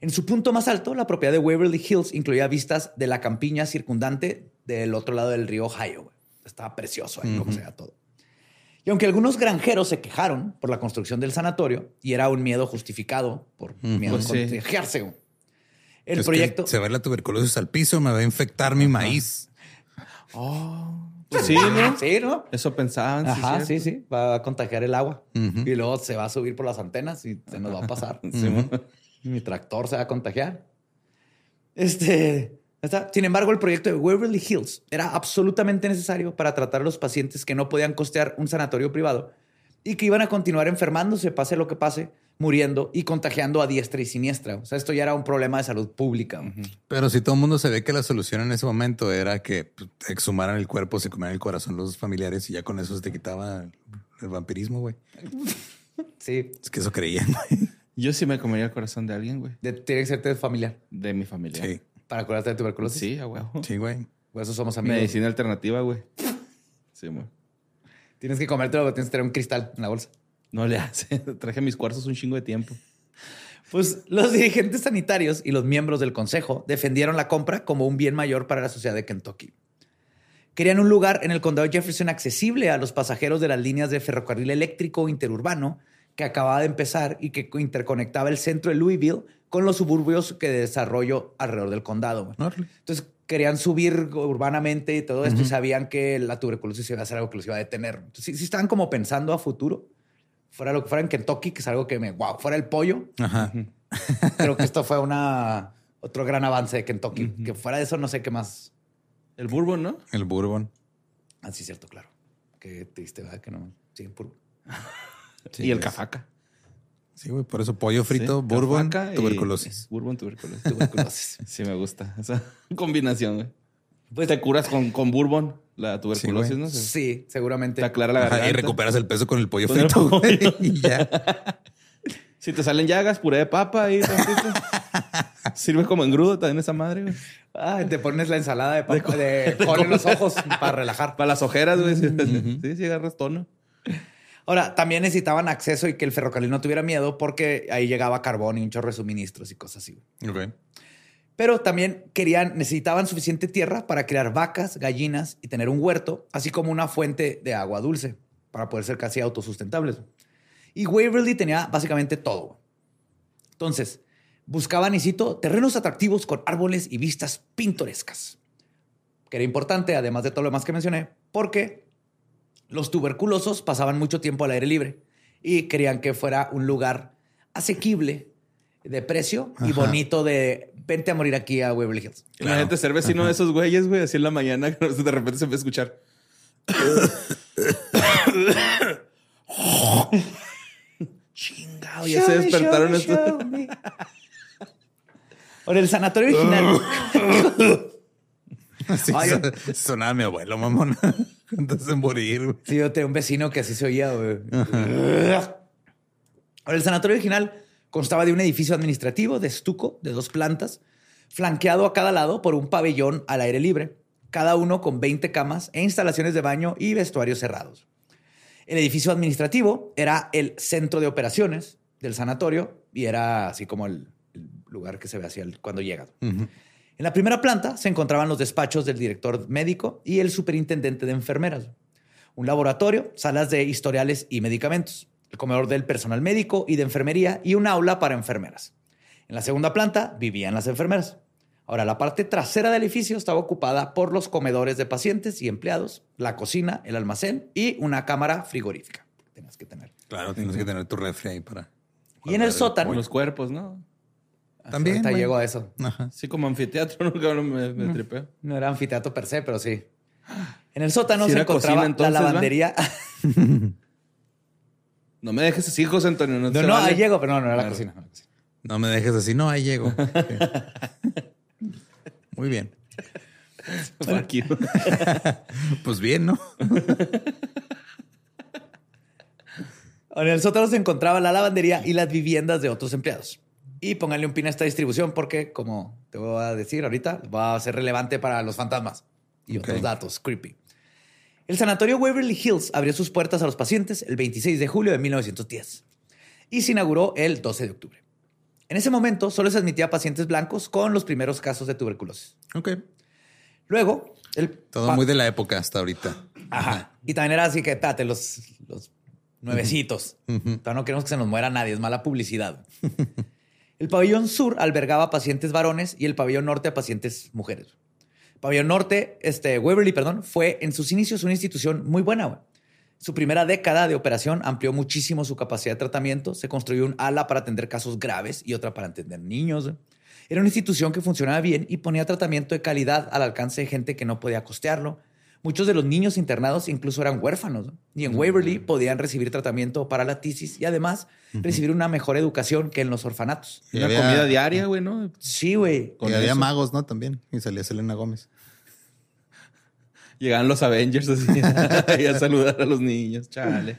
En su punto más alto, la propiedad de Waverly Hills incluía vistas de la campiña circundante del otro lado del río Ohio. Estaba precioso ahí, como sea todo. Y aunque algunos granjeros se quejaron por la construcción del sanatorio, y era un miedo justificado por miedo a Pues sí. contagiarse, el Es proyecto... se va la tuberculosis al piso, me va a infectar mi maíz. Pues sí, ¿no? Sí, ¿no? Eso pensaban. Ajá, sí, sí. Va a contagiar el agua. Y luego se va a subir por las antenas y se nos va a pasar. [LAUGHS] Mi tractor se va a contagiar. Este. Está. Sin embargo, el proyecto de Waverly Hills era absolutamente necesario para tratar a los pacientes que no podían costear un sanatorio privado y que iban a continuar enfermándose, pase lo que pase, muriendo y contagiando a diestra y siniestra. O sea, esto ya era un problema de salud pública. Pero si todo el mundo se ve que la solución en ese momento era que pues, exhumaran el cuerpo, se comieran el corazón los familiares y ya con eso se te quitaba el, vampirismo, güey. [LAUGHS] Sí, Es que eso creían, güey. Yo sí me comería el corazón de alguien, güey. de- tiene que ser familiar De mi familia. Sí, para curarte de tuberculosis. Sí, huevo. sí, güey. Por eso somos amigos. Medicina alternativa, güey. Sí, mo. Tienes que comértelo, tienes que tener un cristal en la bolsa. No le hace. [LAUGHS] Traje mis cuarzos un chingo de tiempo. Pues los dirigentes sanitarios y los miembros del consejo defendieron la compra como un bien mayor para la sociedad de Kentucky. Querían un lugar en el condado de Jefferson accesible a los pasajeros de las líneas de ferrocarril eléctrico interurbano que acababa de empezar y que interconectaba el centro de Louisville con los suburbios que de desarrollo alrededor del condado. Entonces querían subir urbanamente y todo esto y sabían que la tuberculosis iba a ser algo que los iba a detener. Entonces sí, sí estaban como pensando a futuro. Fuera lo que fuera en Kentucky, que es algo que me, wow, fuera el pollo, Ajá. [LAUGHS] Creo que esto fue una otro gran avance de Kentucky. Que fuera de eso, no sé qué más. El bourbon, ¿no? El bourbon. Así es cierto, claro. Qué triste, ¿verdad? Que no siguen puro. Sí, y el es- cafaca. Sí, güey. Por eso pollo frito, Sí, bourbon, cafaca y- tuberculosis. Bourbon, tuberculosis. Tuberculosis. [LAUGHS] Sí, me gusta. Esa [LAUGHS] combinación, güey. Pues Te curas con, con bourbon la tuberculosis, güey. ¿no? sí, seguramente. Te aclara la Ajá, garganta. y recuperas el peso con el pollo Con el frito, güey. [LAUGHS] Y ya. Si te salen llagas, puré de papa y tantito. Sirve como engrudo también esa madre, güey. Ah, te pones la ensalada de, papa, de col en los ojos para relajar. Para las ojeras, güey. Sí, sí, agarras tono. Ahora, también necesitaban acceso y que el ferrocarril no tuviera miedo porque ahí llegaba carbón y un chorro de suministros y cosas así. Pero también querían, necesitaban suficiente tierra para criar vacas, gallinas y tener un huerto, así como una fuente de agua dulce para poder ser casi autosustentables. Y Waverly tenía básicamente todo. Entonces, buscaban, y cito, terrenos atractivos con árboles y vistas pintorescas. Que era importante, además de todo lo demás que mencioné, porque los tuberculosos pasaban mucho tiempo al aire libre y querían que fuera un lugar asequible de precio y Ajá. bonito de vente a morir aquí a Waverly Hills. Claro. Imagínate ser vecino de esos güeyes, güey, así en la mañana, que [LAUGHS] de repente se empieza a escuchar. Chingado, ya se despertaron estos. Ahora, el sanatorio original. [LAUGHS] Así Ay, so- sonaba mi abuelo, mamón. [LAUGHS] Antes de morir, güey. Sí, yo tenía un vecino que así se oía. güey. Ahora, el sanatorio original constaba de un edificio administrativo de estuco de dos plantas, flanqueado a cada lado por un pabellón al aire libre, cada uno con 20 camas e instalaciones de baño y vestuarios cerrados. El edificio administrativo era el centro de operaciones del sanatorio y era así como el, el lugar que se ve hacia el- cuando llegas. En la primera planta se encontraban los despachos del director médico y el superintendente de enfermeras, un laboratorio, salas de historiales y medicamentos, el comedor del personal médico y de enfermería y un aula para enfermeras. En la segunda planta vivían las enfermeras. Ahora, la parte trasera del edificio estaba ocupada por los comedores de pacientes y empleados, la cocina, el almacén y una cámara frigorífica. Tenías que tener. Claro, tienes que tener tu refri ahí para. Y en el sótano. Los cuerpos, ¿no? También, Ahorita güey. llego a eso. Ajá. Sí, como anfiteatro, [LAUGHS] ¿no? Cabrón, me, me tripeo. No era anfiteatro per se, pero sí. En el sótano se encontraba cocina, entonces, la ¿va? lavandería. [LAUGHS] No me dejes así, José Antonio. No, No, no, vale. ahí llego, pero no, no era la Claro. cocina. no era la cocina. No me dejes así. No, ahí llego. [LAUGHS] Muy bien. Pues bien, ¿no? En el sótano se encontraba la lavandería y las viviendas de otros empleados. Y pónganle un pin a esta distribución porque, como te voy a decir ahorita, va a ser relevante para los fantasmas y otros datos creepy. El sanatorio Waverly Hills abrió sus puertas a los pacientes el 26 de julio de 1910 y se inauguró el 12 de octubre. En ese momento solo se admitía a pacientes blancos con los primeros casos de tuberculosis. Ok. Luego, el Todo muy de la época hasta ahorita. Ajá. Y también era así que, espérate, los, los nuevecitos. Todavía no queremos que se nos muera nadie, es mala publicidad. [LAUGHS] el pabellón sur albergaba pacientes varones y el pabellón norte a pacientes mujeres. Pabellón Norte, este, Waverly, perdón, fue en sus inicios una institución muy buena. Su primera década de operación amplió muchísimo su capacidad de tratamiento. Se construyó un ala para atender casos graves y otra para atender niños. Era una institución que funcionaba bien y ponía tratamiento de calidad al alcance de gente que no podía costearlo. Muchos de los niños internados incluso eran huérfanos ¿no? y en Waverly podían recibir tratamiento para la tisis y además recibir una mejor educación que en los orfanatos. Y Una había- comida diaria, güey, ¿no? Sí, güey. Y había magos, ¿no? También. Y salía Selena Gómez. [LAUGHS] Llegaban los Avengers así [LAUGHS] y a saludar a los niños. Chale.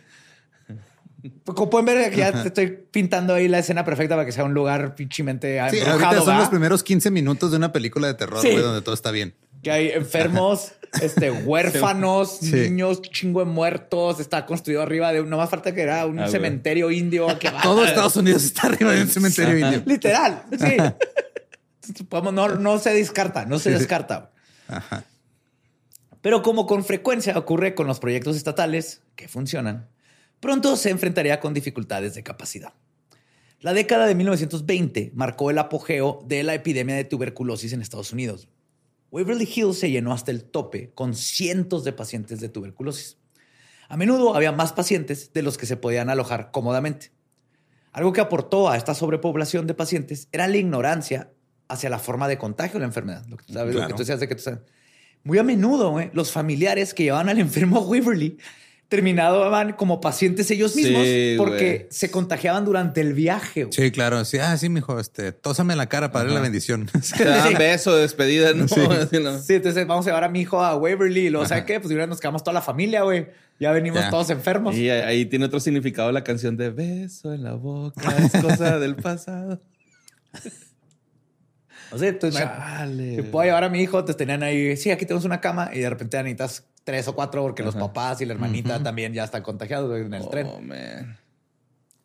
Pues, Como pueden ver, aquí ya te estoy pintando ahí la escena perfecta para que sea un lugar pinchimente Sí, ahorita son ¿va? los primeros 15 minutos de una película de terror, Sí. güey, donde todo está bien. Que hay enfermos, [LAUGHS] este, huérfanos, Sí. niños, chingo de muertos. Está construido arriba de. No más falta que era un Ah, güey. cementerio indio. [LAUGHS] Que va- Todo Estados Unidos está arriba de un cementerio indio. Literal, sí. [LAUGHS] No, no se descarta, no se descarta. Ajá. Pero como con frecuencia ocurre con los proyectos estatales que funcionan, pronto se enfrentaría con dificultades de capacidad. La década de 1920 marcó el apogeo de la epidemia de tuberculosis en Estados Unidos. Waverly Hills se llenó hasta el tope con cientos de pacientes de tuberculosis. A menudo había más pacientes de los que se podían alojar cómodamente. Algo que aportó a esta sobrepoblación de pacientes era la ignorancia hacia la forma de contagio de la enfermedad. Lo que tú sabes, lo que Claro. tú decías de que tú sabes. Muy a menudo, güey, los familiares que llevaban al enfermo a Waverly terminaban como pacientes ellos mismos Sí, porque se contagiaban durante el viaje. Sí, claro. Sí, ah, sí, mijo, este, tósame la cara para darle la bendición. [LAUGHS] Te beso de despedida, [LAUGHS] ¿no? Sí, entonces vamos a llevar a mi hijo a Waverly y luego, ¿sabes qué? Pues nos quedamos toda la familia, güey. Ya venimos Ya. todos enfermos. Y ahí tiene otro significado la canción de beso en la boca, es cosa [LAUGHS] del pasado. O sea, entonces, Chale. Si puedo llevar a mi hijo, te tenían ahí, sí, aquí tenemos una cama y de repente necesitas tres o cuatro porque los papás y la hermanita también ya están contagiados en el tren. Oh, man.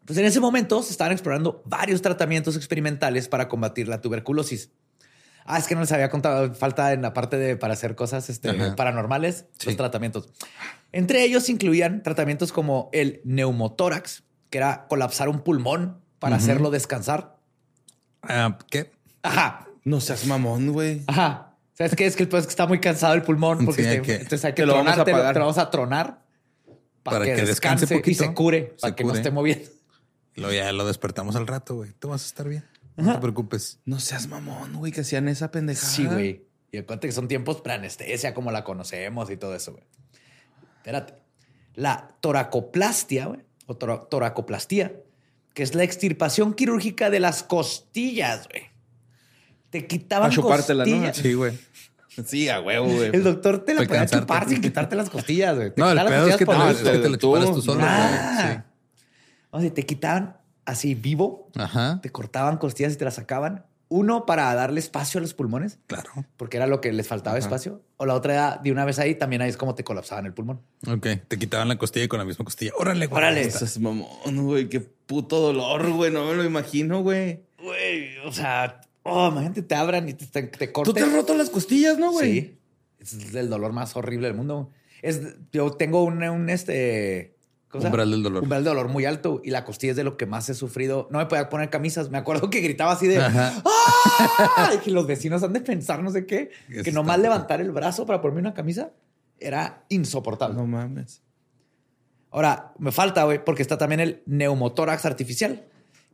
Pues en ese momento se estaban explorando varios tratamientos experimentales para combatir la tuberculosis. Ah, es que no les había contado, falta en la parte de para hacer cosas este, paranormales, los tratamientos. Entre ellos incluían tratamientos como el neumotórax, que era colapsar un pulmón para hacerlo descansar. Ah, ¿Qué? Ajá, No seas mamón, güey. ajá. ¿Sabes qué? Es que el pues, que está muy cansado el pulmón porque Sí, hay te- que- entonces hay que te lo vamos a te lo vamos a tronar para, Para que, que descanse descanse y poquito, se cure, se para que no esté moviendo. Lo, ya lo despertamos al rato, güey. Tú vas a estar bien. No te preocupes. No seas mamón, güey, que hacían esa pendejada. Sí, güey. Y acuérdate que son tiempos pre-anestesia como la conocemos y todo eso, güey. Espérate. La toracoplastia, güey, o tora- toracoplastía, que es la extirpación quirúrgica de las costillas, güey. Te quitaban Pa' chupártela, ¿no? costillas. Sí, güey. Sí, a huevo, güey. El doctor te la podía chupar sin quitarte las costillas, güey. Te No, el pedo es que te, costillas lo- por es que te lo tú. chuparas tú solo, güey. Ah. O sea, te quitaban así vivo, Sí. Ajá. te cortaban costillas y te las sacaban. Uno, para darle espacio a los pulmones, Claro. porque era lo que les faltaba espacio. O la otra era de una vez ahí, también ahí es como te colapsaban el pulmón. Ok. Te quitaban la costilla con la misma costilla. Órale, güey. Órale. No está. seas mamón, güey. Qué puto dolor, güey. No me lo imagino, güey. Güey, o sea, oh, imagínate, te abran y te, te, te Tú corten. te has roto las costillas, ¿no, güey? Sí. Es el dolor más horrible del mundo. Es, yo tengo un, un este. ¿cómo se llama? Umbral del dolor. Umbral del dolor muy alto y la costilla es de lo que más he sufrido. No me podía poner camisas. Me acuerdo que gritaba así de. ¡Ah! Y que los vecinos han de pensar no sé qué. Eso que nomás levantar el brazo para ponerme una camisa era insoportable. No mames. Ahora, me falta, güey, porque está también el neumotórax artificial,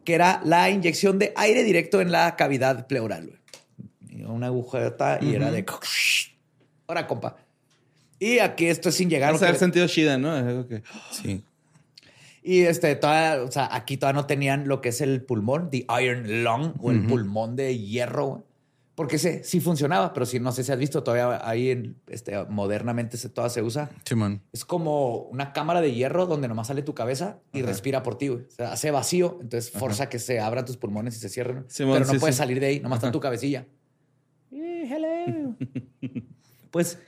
que era la inyección de aire directo en la cavidad pleural, Una agujeta y era de... Ahora, compa. Y aquí esto es sin llegar... Vas a haber que- sentido chida, ¿no? Es algo que- Sí. Y este, todavía, o sea, aquí todavía no tenían lo que es el pulmón, the iron lung, o el pulmón de hierro, güey. Porque ese sí funcionaba, pero si no sé si has visto, todavía ahí en, este, modernamente se, todavía se usa. Simón. Es como una cámara de hierro donde nomás sale tu cabeza y respira por ti, güey. O sea, hace vacío, entonces forza que se abran tus pulmones y se cierren. Simón, pero no sí, puedes sí. salir de ahí, nomás está tu cabecilla. Hello. [LAUGHS] pues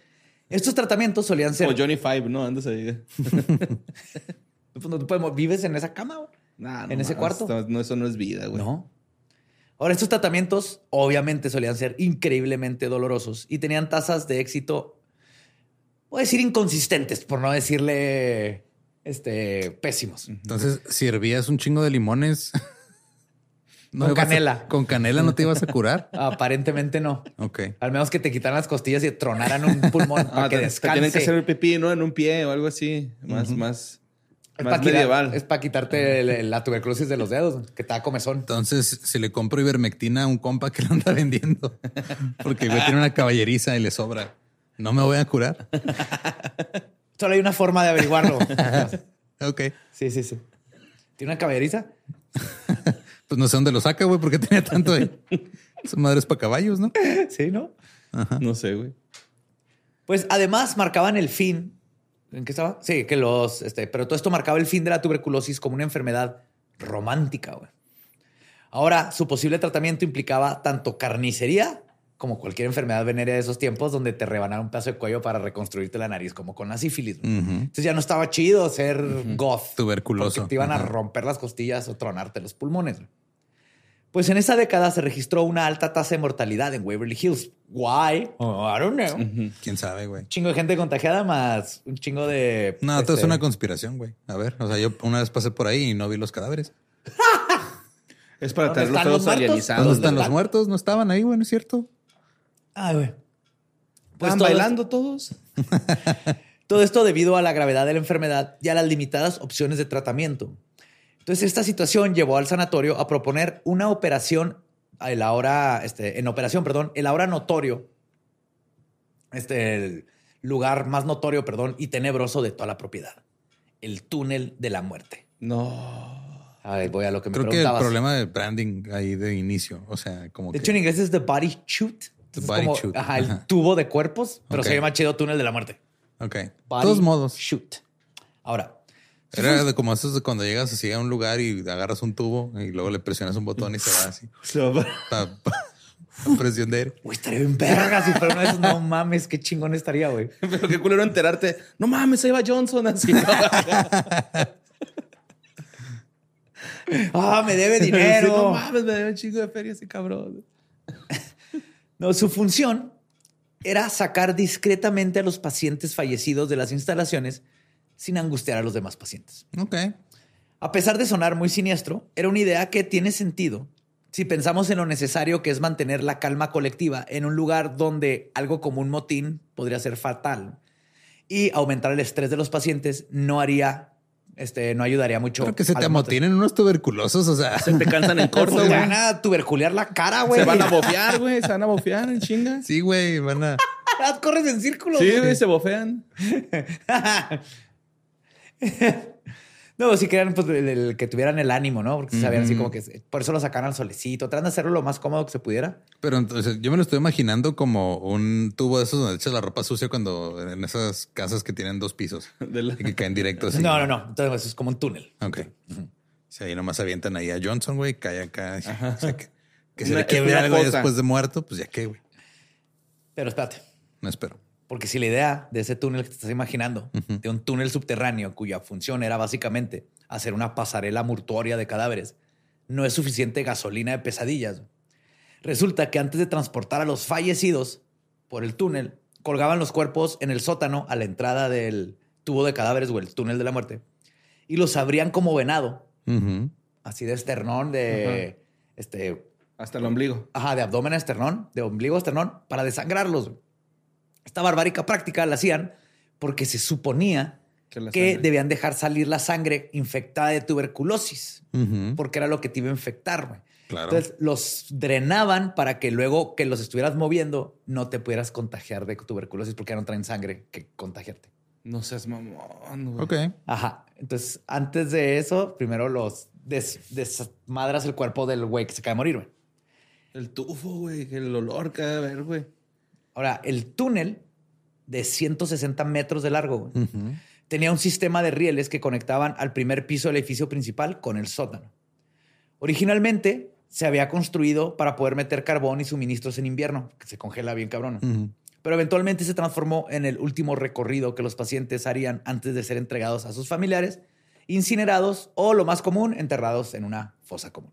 Estos tratamientos solían ser. Como Johnny Five, ¿no? Andas ahí. [LAUGHS] Pues no podemos- ¿Vives en esa cama? güey? Nah, ¿En ese cuarto? no, eso no es vida, güey. No. Ahora, estos tratamientos obviamente solían ser increíblemente dolorosos y tenían tasas de éxito, voy a decir inconsistentes, por no decirle este, pésimos. Entonces, si hervías un chingo de limones. [LAUGHS] Con a- canela. con canela no te ibas a curar. [LAUGHS] Aparentemente no. Ok. Al menos que te quitaran las costillas y tronaran un pulmón [LAUGHS] para Ah, que te descanse. tienen que hacer el pipí, ¿no? En un pie o algo así. Más, más, es más para medieval. es para quitarte la tuberculosis de los dedos, que te da comezón. Entonces, si le compro ivermectina a un compa que lo anda vendiendo, [LAUGHS] porque güey tiene una caballeriza y le sobra, no me voy a curar. [LAUGHS] Solo hay una forma de averiguarlo. [LAUGHS] Ok. sí, sí, sí. ¿Tiene una caballeriza? Pues no sé dónde lo saca, güey, porque tenía tanto ahí. Esa madre es para caballos, ¿no? Sí, ¿no? No sé, güey. Pues además marcaban el fin. ¿En qué estaba? Sí, que los. Este, pero todo esto marcaba el fin de la tuberculosis como una enfermedad romántica, güey. Ahora, su posible tratamiento implicaba tanto carnicería como cualquier enfermedad venérea de esos tiempos donde te rebanaron un pedazo de cuello para reconstruirte la nariz, como con la sífilis. Entonces ya no estaba chido ser goth. Tuberculoso. Porque te iban a romper las costillas o tronarte los pulmones. Pues en esa década se registró una alta tasa de mortalidad en Waverly Hills. Why? Oh, I don't know. ¿Quién sabe, güey? chingo de gente contagiada más un chingo de. No, todo es este, una conspiración, güey. A ver, o sea, yo una vez pasé por ahí y no vi los cadáveres. [LAUGHS] Es para ¿Dónde tener los están los pedos muertos? alienizados. ¿Dónde están los muertos? ¿No estaban ahí, güey? ¿No es cierto? Ay, güey. Pues ¿Estaban todo bailando todos? [LAUGHS] Todo esto debido a la gravedad de la enfermedad y a las limitadas opciones de tratamiento. Entonces, esta situación llevó al sanatorio a proponer una operación, el ahora, este, en operación, perdón, el ahora notorio, este, el lugar más notorio, perdón, y tenebroso de toda la propiedad, el túnel de la muerte. No. A ver, voy a lo que me Creo que el problema de branding ahí de inicio, o sea, como De que... hecho, en inglés es the body chute. The body como, chute, Ajá, el tubo de cuerpos, pero se llama chido túnel de la muerte. Ok. De Body todos modos, Chute. Ahora, era de como esos de cuando llegas así a un lugar y agarras un tubo y luego le presionas un botón y se va así. [LAUGHS] Pa- [LAUGHS] presión de aire. Güey, estaría bien verga si fuera uno de esos. No mames, qué chingón estaría, güey. [LAUGHS] Pero qué culero enterarte. No mames, ahí va Johnson así. Ah, me debe Sí, no dinero. mames, me debe un chingo de feria ese cabrón. No, su función era sacar discretamente a los pacientes fallecidos de las instalaciones sin angustiar a los demás pacientes. Ok. A pesar de sonar muy siniestro, era una idea que tiene sentido si pensamos en lo necesario que es mantener la calma colectiva en un lugar donde algo como un motín podría ser fatal y aumentar el estrés de los pacientes no haría, este, no ayudaría mucho. Creo que se te amotinen unos tuberculosos, o sea. Se te cansan en [LAUGHS] corto, güey. van a tuberculear la cara, güey. Se van a bofear, güey. Se van a bofear en chinga. Sí, güey, van a... [LAUGHS] Corres en círculos. Sí, güey, se bofean. [LAUGHS] [LAUGHS] No, si querían pues, el, el que tuvieran el ánimo, ¿no? Porque sabían así como que por eso lo sacaron al solecito, tratan de hacerlo lo más cómodo que se pudiera. Pero entonces yo me lo estoy imaginando como un tubo de esos donde echas la ropa sucia cuando en esas casas que tienen dos pisos [LAUGHS] la- y que caen directo así. No, no, no. Entonces eso es como un túnel. Ok. Si ahí nomás avientan ahí a Johnson, güey, cae acá. [LAUGHS] O sea, que, que se Una- le quiebre algo después de muerto, pues ya qué, güey. Pero espérate, No espero. Porque si la idea de ese túnel que te estás imaginando, de un túnel subterráneo cuya función era básicamente hacer una pasarela mortuoria de cadáveres, no es suficiente gasolina de pesadillas. Resulta que antes de transportar a los fallecidos por el túnel, colgaban los cuerpos en el sótano a la entrada del tubo de cadáveres o el túnel de la muerte y los abrían como venado, así de esternón, de este, Hasta el ombligo. ajá, de abdomen a esternón, de ombligo a esternón, para desangrarlos. Esta barbárica práctica la hacían porque se suponía Que debían dejar salir la sangre infectada de tuberculosis, porque era lo que te iba a infectar. güey. Claro. Entonces los drenaban para que luego que los estuvieras moviendo no te pudieras contagiar de tuberculosis porque ya no traen sangre que contagiarte. No seas mamón, güey. ok. Ajá. Entonces, antes de eso, primero los des- desmadras el cuerpo del güey que se acaba de morir. güey. El tufo, güey. El olor cadáver, güey. Ahora, el túnel de 160 metros de largo tenía un sistema de rieles que conectaban al primer piso del edificio principal con el sótano. Originalmente se había construido para poder meter carbón y suministros en invierno, que se congela bien cabrón. Pero eventualmente se transformó en el último recorrido que los pacientes harían antes de ser entregados a sus familiares, incinerados o, lo más común, enterrados en una fosa común.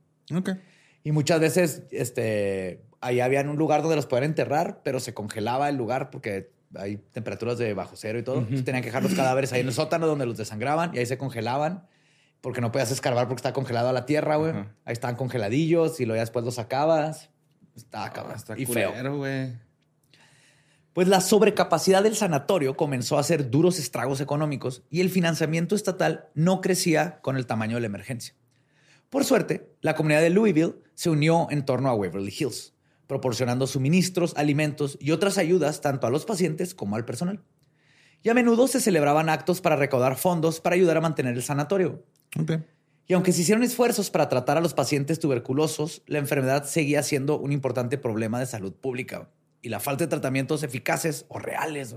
Y muchas veces este, ahí había un lugar donde los podían enterrar, pero se congelaba el lugar porque hay temperaturas de bajo cero y todo. tenían que dejar los cadáveres ahí en el sótano donde los desangraban y ahí se congelaban porque no podías escarbar porque está congelado a la tierra, güey. Ahí estaban congeladillos y luego ya después los sacabas. Estaba acabado. y feo. güey. Pues la sobrecapacidad del sanatorio comenzó a hacer duros estragos económicos y el financiamiento estatal no crecía con el tamaño de la emergencia. Por suerte, la comunidad de Louisville se unió en torno a Waverly Hills, proporcionando suministros, alimentos y otras ayudas tanto a los pacientes como al personal. Y a menudo se celebraban actos para recaudar fondos para ayudar a mantener el sanatorio. Y aunque se hicieron esfuerzos para tratar a los pacientes tuberculosos, la enfermedad seguía siendo un importante problema de salud pública. Y la falta de tratamientos eficaces o reales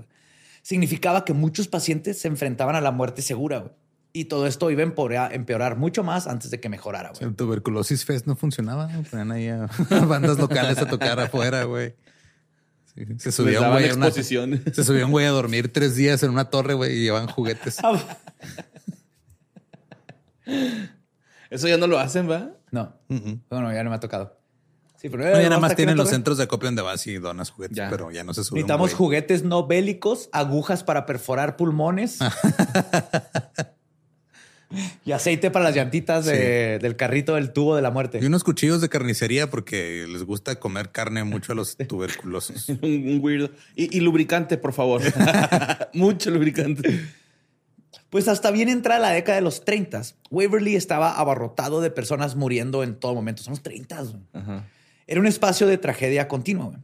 significaba que muchos pacientes se enfrentaban a la muerte segura. Y todo esto iba a empeorar mucho más antes de que mejorara. El tuberculosis fest no funcionaba. Ponían ahí a [LAUGHS] bandas locales a tocar afuera, güey. Se subía un güey a se subía un güey a dormir tres días en una torre, güey, y llevaban juguetes. Eso ya no lo hacen, ¿va? No. Bueno, ya no me ha tocado. Sí, pero ya nada más tienen los centros de acopio donde vas y donas juguetes, pero ya no se suben. Necesitamos juguetes no bélicos, agujas para perforar pulmones. [LAUGHS] [LAUGHS] y aceite para las llantitas del carrito del tubo de la muerte. Y unos cuchillos de carnicería porque les gusta comer carne mucho a los [LAUGHS] tuberculosos. [LAUGHS] un, weirdo. Y, y, lubricante, por favor. mucho lubricante. Pues hasta bien entrada la década de los 30, Waverly estaba abarrotado de personas muriendo en todo momento. Son los 30. Era un espacio de tragedia continua.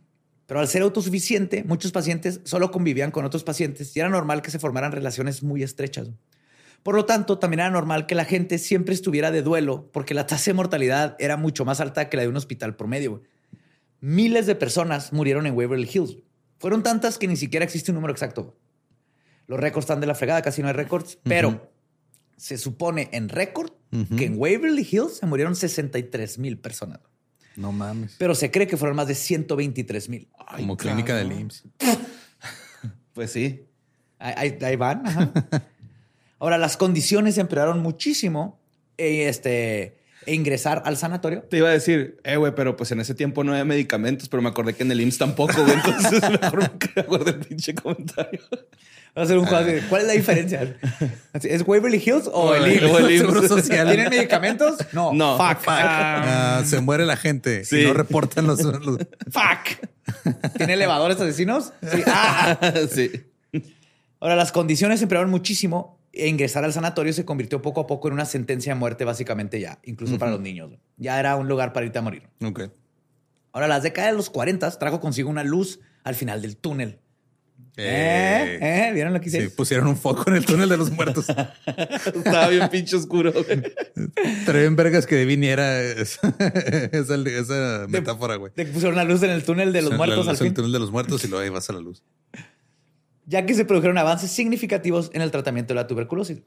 Pero al ser autosuficiente, muchos pacientes solo convivían con otros pacientes y era normal que se formaran relaciones muy estrechas. Por lo tanto, también era normal que la gente siempre estuviera de duelo porque la tasa de mortalidad era mucho más alta que la de un hospital promedio. Miles de personas murieron en Waverly Hills. Fueron tantas que ni siquiera existe un número exacto. Los récords están de la fregada, casi no hay récords, pero se supone en récord que en Waverly Hills se murieron 63 mil personas. No mames. Pero se cree que fueron más de 123 mil. Como clínica de IMSS. [LAUGHS] pues sí. Ahí, van. [LAUGHS] Ahora, las condiciones empeoraron muchísimo. Y este, e ingresar al sanatorio. Te iba a decir, eh, güey, pero pues en ese tiempo no había medicamentos, pero me acordé que en el IMSS tampoco, güey. Entonces [LAUGHS] mejor me acordé el pinche comentario. Va a ser un juego ¿Cuál es la diferencia? ¿Es Waverly Hills o el, Seguro Social? ¿Tienen medicamentos? No. No. Fuck. Ah, se muere la gente sí. no reportan los, Fuck. ¿Tiene elevadores asesinos? Sí. Ah. [LAUGHS] sí. Ahora, las condiciones empeoraron muchísimo ingresar al sanatorio se convirtió poco a poco en una sentencia de muerte, básicamente ya, incluso para los niños. Ya era un lugar para irte a morir. Ok. Ahora, las décadas de los 40 trajo consigo una luz al final del túnel ¿Eh? ¿Eh? ¿Vieron lo que hice? Sí, pusieron un foco en el túnel de los muertos. [LAUGHS] Estaba bien pinche oscuro. Traen vergas que viniera [LAUGHS] esa, esa, metáfora, güey. Te pusieron una luz en el túnel de los muertos al fin. el túnel de los muertos y luego ahí vas a la luz. Ya que se produjeron avances significativos en el tratamiento de la tuberculosis.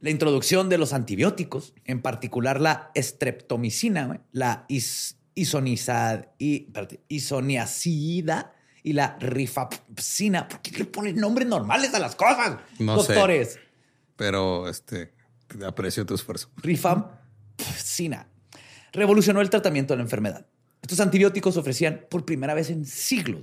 La introducción de los antibióticos, en particular la estreptomicina, la is, isonizad, y, isoniazida, y la rifapsina. ¿Por qué le ponen nombres normales a las cosas? No doctores. pero este aprecio tu esfuerzo. Rifapsina revolucionó el tratamiento de la enfermedad. Estos antibióticos ofrecían por primera vez en siglos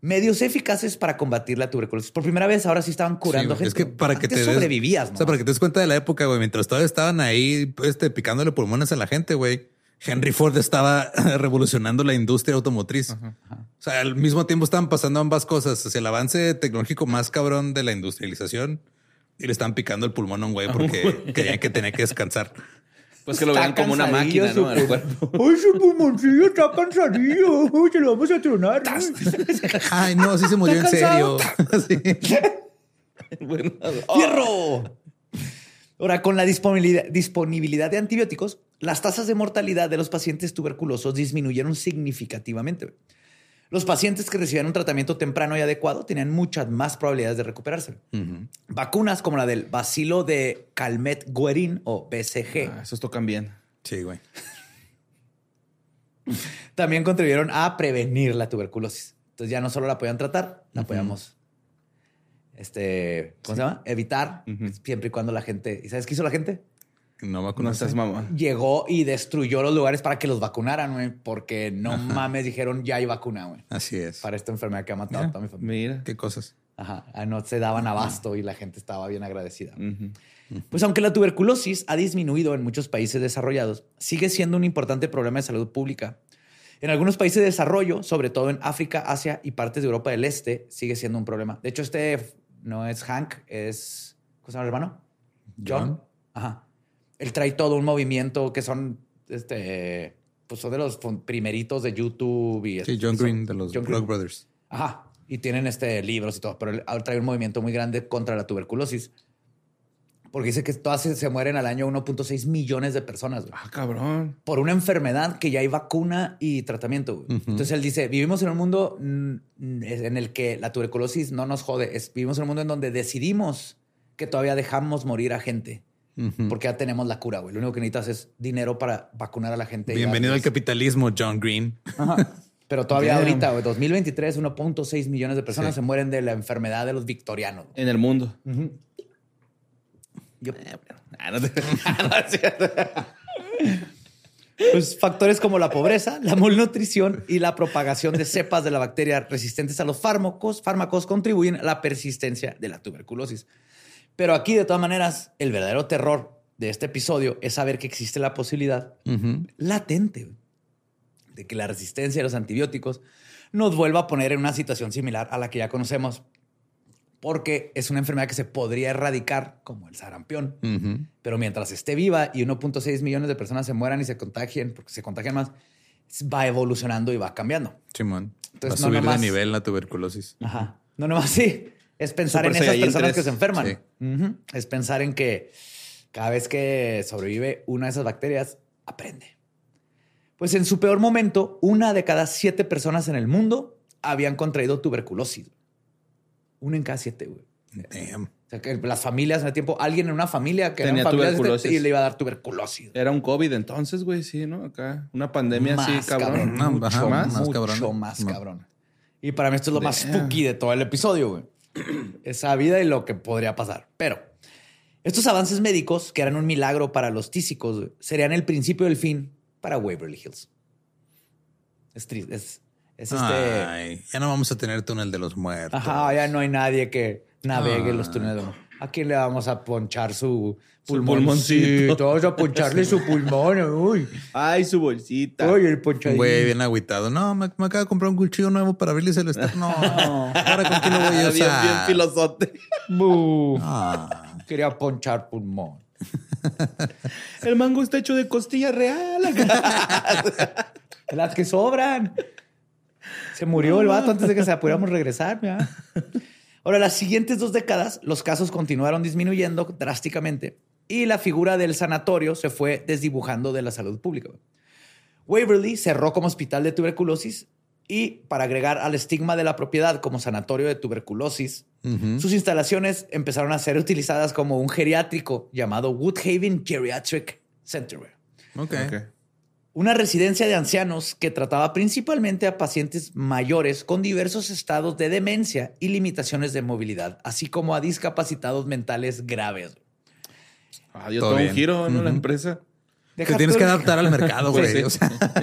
medios eficaces para combatir la tuberculosis. Por primera vez, ahora sí estaban curando gente. Es que para que te sobrevivías, O sea, para que te des cuenta de la época, güey, mientras todavía estaban ahí este, picándole pulmones a la gente, güey Henry Ford estaba [LAUGHS] revolucionando la industria automotriz. O sea, al mismo tiempo estaban pasando ambas cosas, hacia el avance tecnológico más cabrón de la industrialización y le estaban picando el pulmón a un güey porque creían que tenía que descansar. Pues que lo vean como una máquina, ¿no? [LAUGHS] Ay, su pulmoncillo está cansadillo. Se lo vamos a tronar. [LAUGHS] Ay, no, sí se murió en serio. [LAUGHS] bueno, ¡Fierro! Ahora, con la disponibilidad, de antibióticos, las tasas de mortalidad de los pacientes tuberculosos disminuyeron significativamente. Los pacientes que recibían un tratamiento temprano y adecuado tenían muchas más probabilidades de recuperarse. Vacunas como la del bacilo de Calmet-Guerin o BCG. Ah, esos tocan bien. Sí, güey. También contribuyeron a prevenir la tuberculosis. Entonces ya no solo la podían tratar, la podíamos, este, ¿cómo se llama? Evitar, siempre y cuando la gente... ¿Y sabes qué hizo la gente? No vacunaste. mamá. Llegó y destruyó los lugares para que los vacunaran, güey, porque no mames, dijeron ya hay vacuna, güey. Así es. Para esta enfermedad que ha matado a toda mi familia. Mira. Qué cosas. Ajá. Ah, no se daban abasto y la gente estaba bien agradecida. Pues aunque la tuberculosis ha disminuido en muchos países desarrollados, sigue siendo un importante problema de salud pública. En algunos países de desarrollo, sobre todo en África, Asia y partes de Europa del Este, sigue siendo un problema. De hecho, este no es Hank, es... ¿Cómo se llama el hermano? John. Ajá él trae todo un movimiento que son, este, pues son de los primeritos de YouTube y... Sí, John Green, de los Blog Brothers. Ajá, y tienen este, libros y todo, pero él trae un movimiento muy grande contra la tuberculosis. Porque dice que todas se, mueren al año 1.6 millones de personas. Ah, cabrón. Por una enfermedad que ya hay vacuna y tratamiento. Entonces él dice, vivimos en un mundo en el que la tuberculosis no nos jode. vivimos en un mundo en donde decidimos que todavía dejamos morir a gente porque ya tenemos la cura, güey. Lo único que necesitas es dinero para vacunar a la gente. Bienvenido al capitalismo, John Green. Pero todavía ahorita, güey, 2023, 1.6 millones de personas se mueren de la enfermedad de los victorianos. En el mundo. Pues factores como la pobreza, la malnutrición y la propagación de cepas de la bacteria resistentes a los fármacos, fármacos contribuyen a la persistencia de la tuberculosis. Pero aquí, de todas maneras, el verdadero terror de este episodio es saber que existe la posibilidad latente de que la resistencia a los antibióticos nos vuelva a poner en una situación similar a la que ya conocemos, porque es una enfermedad que se podría erradicar como el sarampión. Pero mientras esté viva y 1.6 millones de personas se mueran y se contagien, porque se contagian más, va evolucionando y va cambiando. Simón. Entonces, va a subir de nivel la tuberculosis. Ajá. No nomás sí es pensar en esas personas que se enferman. Es pensar en que cada vez que sobrevive una de esas bacterias, aprende. Pues en su peor momento, una de cada siete personas en el mundo habían contraído tuberculosis. Una en cada siete, güey. O sea, que las familias en el tiempo, alguien en una familia que tenía tuberculosis y le iba a dar tuberculosis. Era un COVID entonces, güey, sí, ¿no? Acá, una pandemia así, cabrón. mucho, más, mucho más cabrón. Y para mí esto es lo más spooky de todo el episodio, güey. [CLEARS THROAT] esa vida y lo que podría pasar. Pero estos avances médicos, que eran un milagro para los tísicos, serían el principio del fin para Waverly Hills. Es triste. Es, este. ya no vamos a tener túnel de los muertos. Ajá, ya no hay nadie que navegue los túneles de los muertos. ¿A quién le vamos a ponchar su pulmoncito? Vamos a poncharle su pulmón. Uy. Ay, su bolsita. Uy, el ponchadito. Güey, bien agüitado. No, me, acabo de comprar un cuchillo nuevo para abrirles el externo. No, ahora con quién lo voy a usar. [LAUGHS] Bien, bien filosote. Ah. Quería ponchar pulmón. [LAUGHS] el mango está hecho de costilla real. [LAUGHS] Las que sobran. Se murió el vato antes de que se pudiéramos regresar. ¿ya? Ahora, las siguientes dos décadas, los casos continuaron disminuyendo drásticamente y la figura del sanatorio se fue desdibujando de la salud pública. Waverly cerró como hospital de tuberculosis y para agregar al estigma de la propiedad como sanatorio de tuberculosis, sus instalaciones empezaron a ser utilizadas como un geriátrico llamado Woodhaven Geriatric Center. Okay. okay una residencia de ancianos que trataba principalmente a pacientes mayores con diversos estados de demencia y limitaciones de movilidad, así como a discapacitados mentales graves. Ah, todo, un giro, ¿no? La empresa. Te tienes que adaptar al mercado, güey.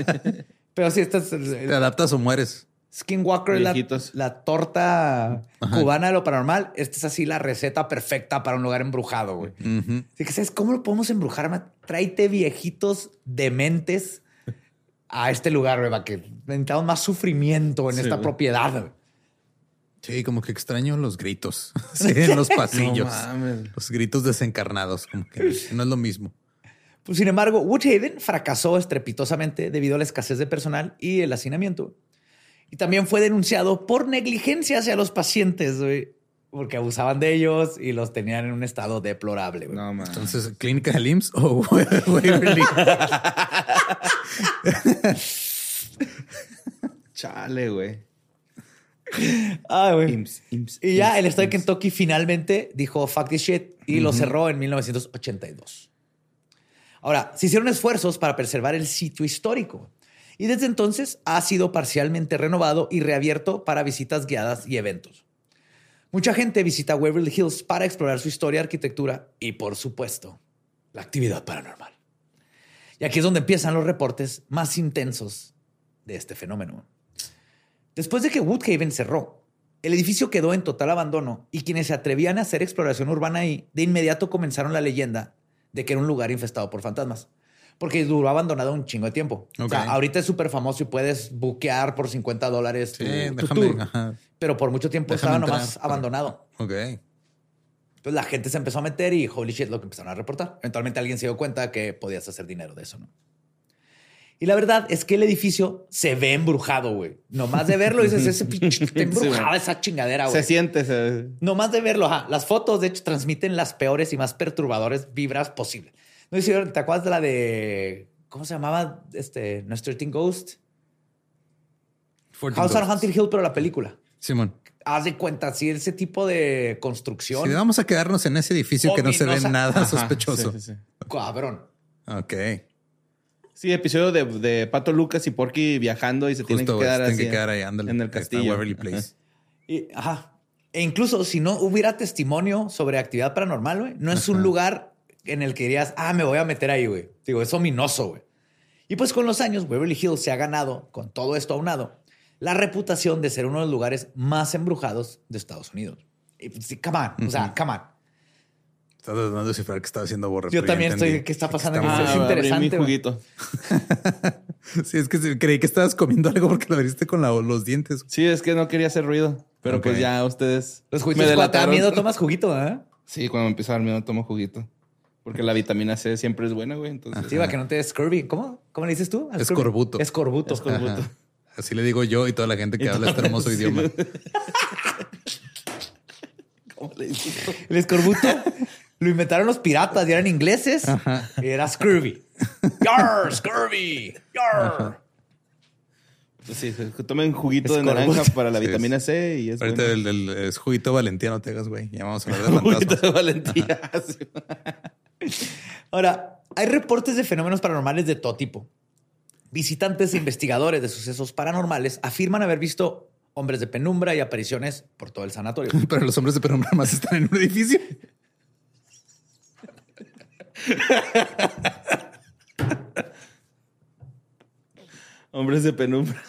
[LAUGHS] Pero si estás... Te adaptas o mueres. Skinwalker, la, la torta cubana de lo paranormal. Esta es así la receta perfecta para un lugar embrujado, güey. Así que, ¿sabes cómo lo podemos embrujar? Tráete viejitos dementes a este lugar, güey, para que necesitamos más sufrimiento en esta propiedad. Sí, como que extraño los gritos [LAUGHS] [LAUGHS] en los pasillos. los gritos desencarnados, como que no es lo mismo. Pues, sin embargo, Woodhaven fracasó estrepitosamente debido a la escasez de personal y el hacinamiento. Y también fue denunciado por negligencia hacia los pacientes, güey. Porque abusaban de ellos y los tenían en un estado deplorable. No, man. Entonces, ¿clínica de IMSS o [LAUGHS] Waverly? Chale, güey. Ah, güey. y ya el estado de Kentucky finalmente dijo fuck this shit y lo cerró en 1982. Ahora, se hicieron esfuerzos para preservar el sitio histórico Y desde entonces ha sido parcialmente renovado y reabierto para visitas guiadas y eventos. Mucha gente visita Waverly Hills para explorar su historia, arquitectura y, por supuesto, la actividad paranormal. Y aquí es donde empiezan los reportes más intensos de este fenómeno. Después de que Woodhaven cerró, el edificio quedó en total abandono y quienes se atrevían a hacer exploración urbana ahí, de inmediato comenzaron la leyenda de que era un lugar infestado por fantasmas. Porque duró abandonado un chingo de tiempo. O sea, ahorita es súper famoso y puedes buquear por 50 dólares tu, tour. Pero por mucho tiempo estaba nomás abandonado. Ok. Entonces la gente se empezó a meter y holy shit, lo que empezaron a reportar. Eventualmente alguien se dio cuenta que podías hacer dinero de eso, ¿no? Y la verdad es que el edificio se ve embrujado, güey. Nomás de verlo dices, ese [LAUGHS] pinche está embrujada esa chingadera, güey. Se siente. Se... Nomás de verlo, ajá. Las fotos, de hecho, transmiten las peores y más perturbadores vibras posibles. No si te acuerdas de la de. ¿Cómo se llamaba? Este. No Teen Ghost. House on Hunting Hill, pero la película. Simón. Haz de cuenta, si ese tipo de construcción. Si vamos a quedarnos en ese edificio que no se ve nada sospechoso. Cabrón. Ok. Sí, episodio de, Pato Lucas y Porky viajando y se tienen que quedar, así ahí, en el castillo. Place. Y, ajá. E incluso si no hubiera testimonio sobre actividad paranormal, güey, no es un lugar en el que dirías, ah, me voy a meter ahí, güey. Digo, es ominoso, güey. Y pues con los años, Beverly Hills se ha ganado, con todo esto aunado, la reputación de ser uno de los lugares más embrujados de Estados Unidos. Y, pues, sí, come on, o sea, come on. Estás tratando de descifrar qué está haciendo Borre. Yo también estoy, ¿qué está pasando? es interesante. Mi juguito. [LAUGHS] sí, es que creí que estabas comiendo algo porque lo abriste con los dientes. Sí, es que no quería hacer ruido. Pero pues ya ustedes. Los juguitos. Me cuando te da miedo tomas juguito, ¿eh? Sí, cuando me empieza a dar miedo tomo juguito. Porque la vitamina C siempre es buena, güey. Entonces, sí, va que no te des scurvy. ¿Cómo? ¿Cómo le dices tú? Escorbuto. Escorbuto. Escorbuto. Así le digo yo y toda la gente que habla este hermoso idioma. ¿Cómo le dices? El escorbuto lo inventaron los piratas y eran ingleses. Y era scurvy. Yar, scurvy. Yar. Pues sí, tomen juguito de naranja para la vitamina C y es Ahorita el, juguito Valentía, no te hagas, güey. Ya vamos a hablar de [LAUGHS] Juguito de Valentía. [LAUGHS] Ahora, hay reportes de fenómenos paranormales de todo tipo. Visitantes e investigadores de sucesos paranormales afirman haber visto hombres de penumbra y apariciones por todo el sanatorio. [LAUGHS] Pero los hombres de penumbra más están en un edificio. Hombres de penumbra.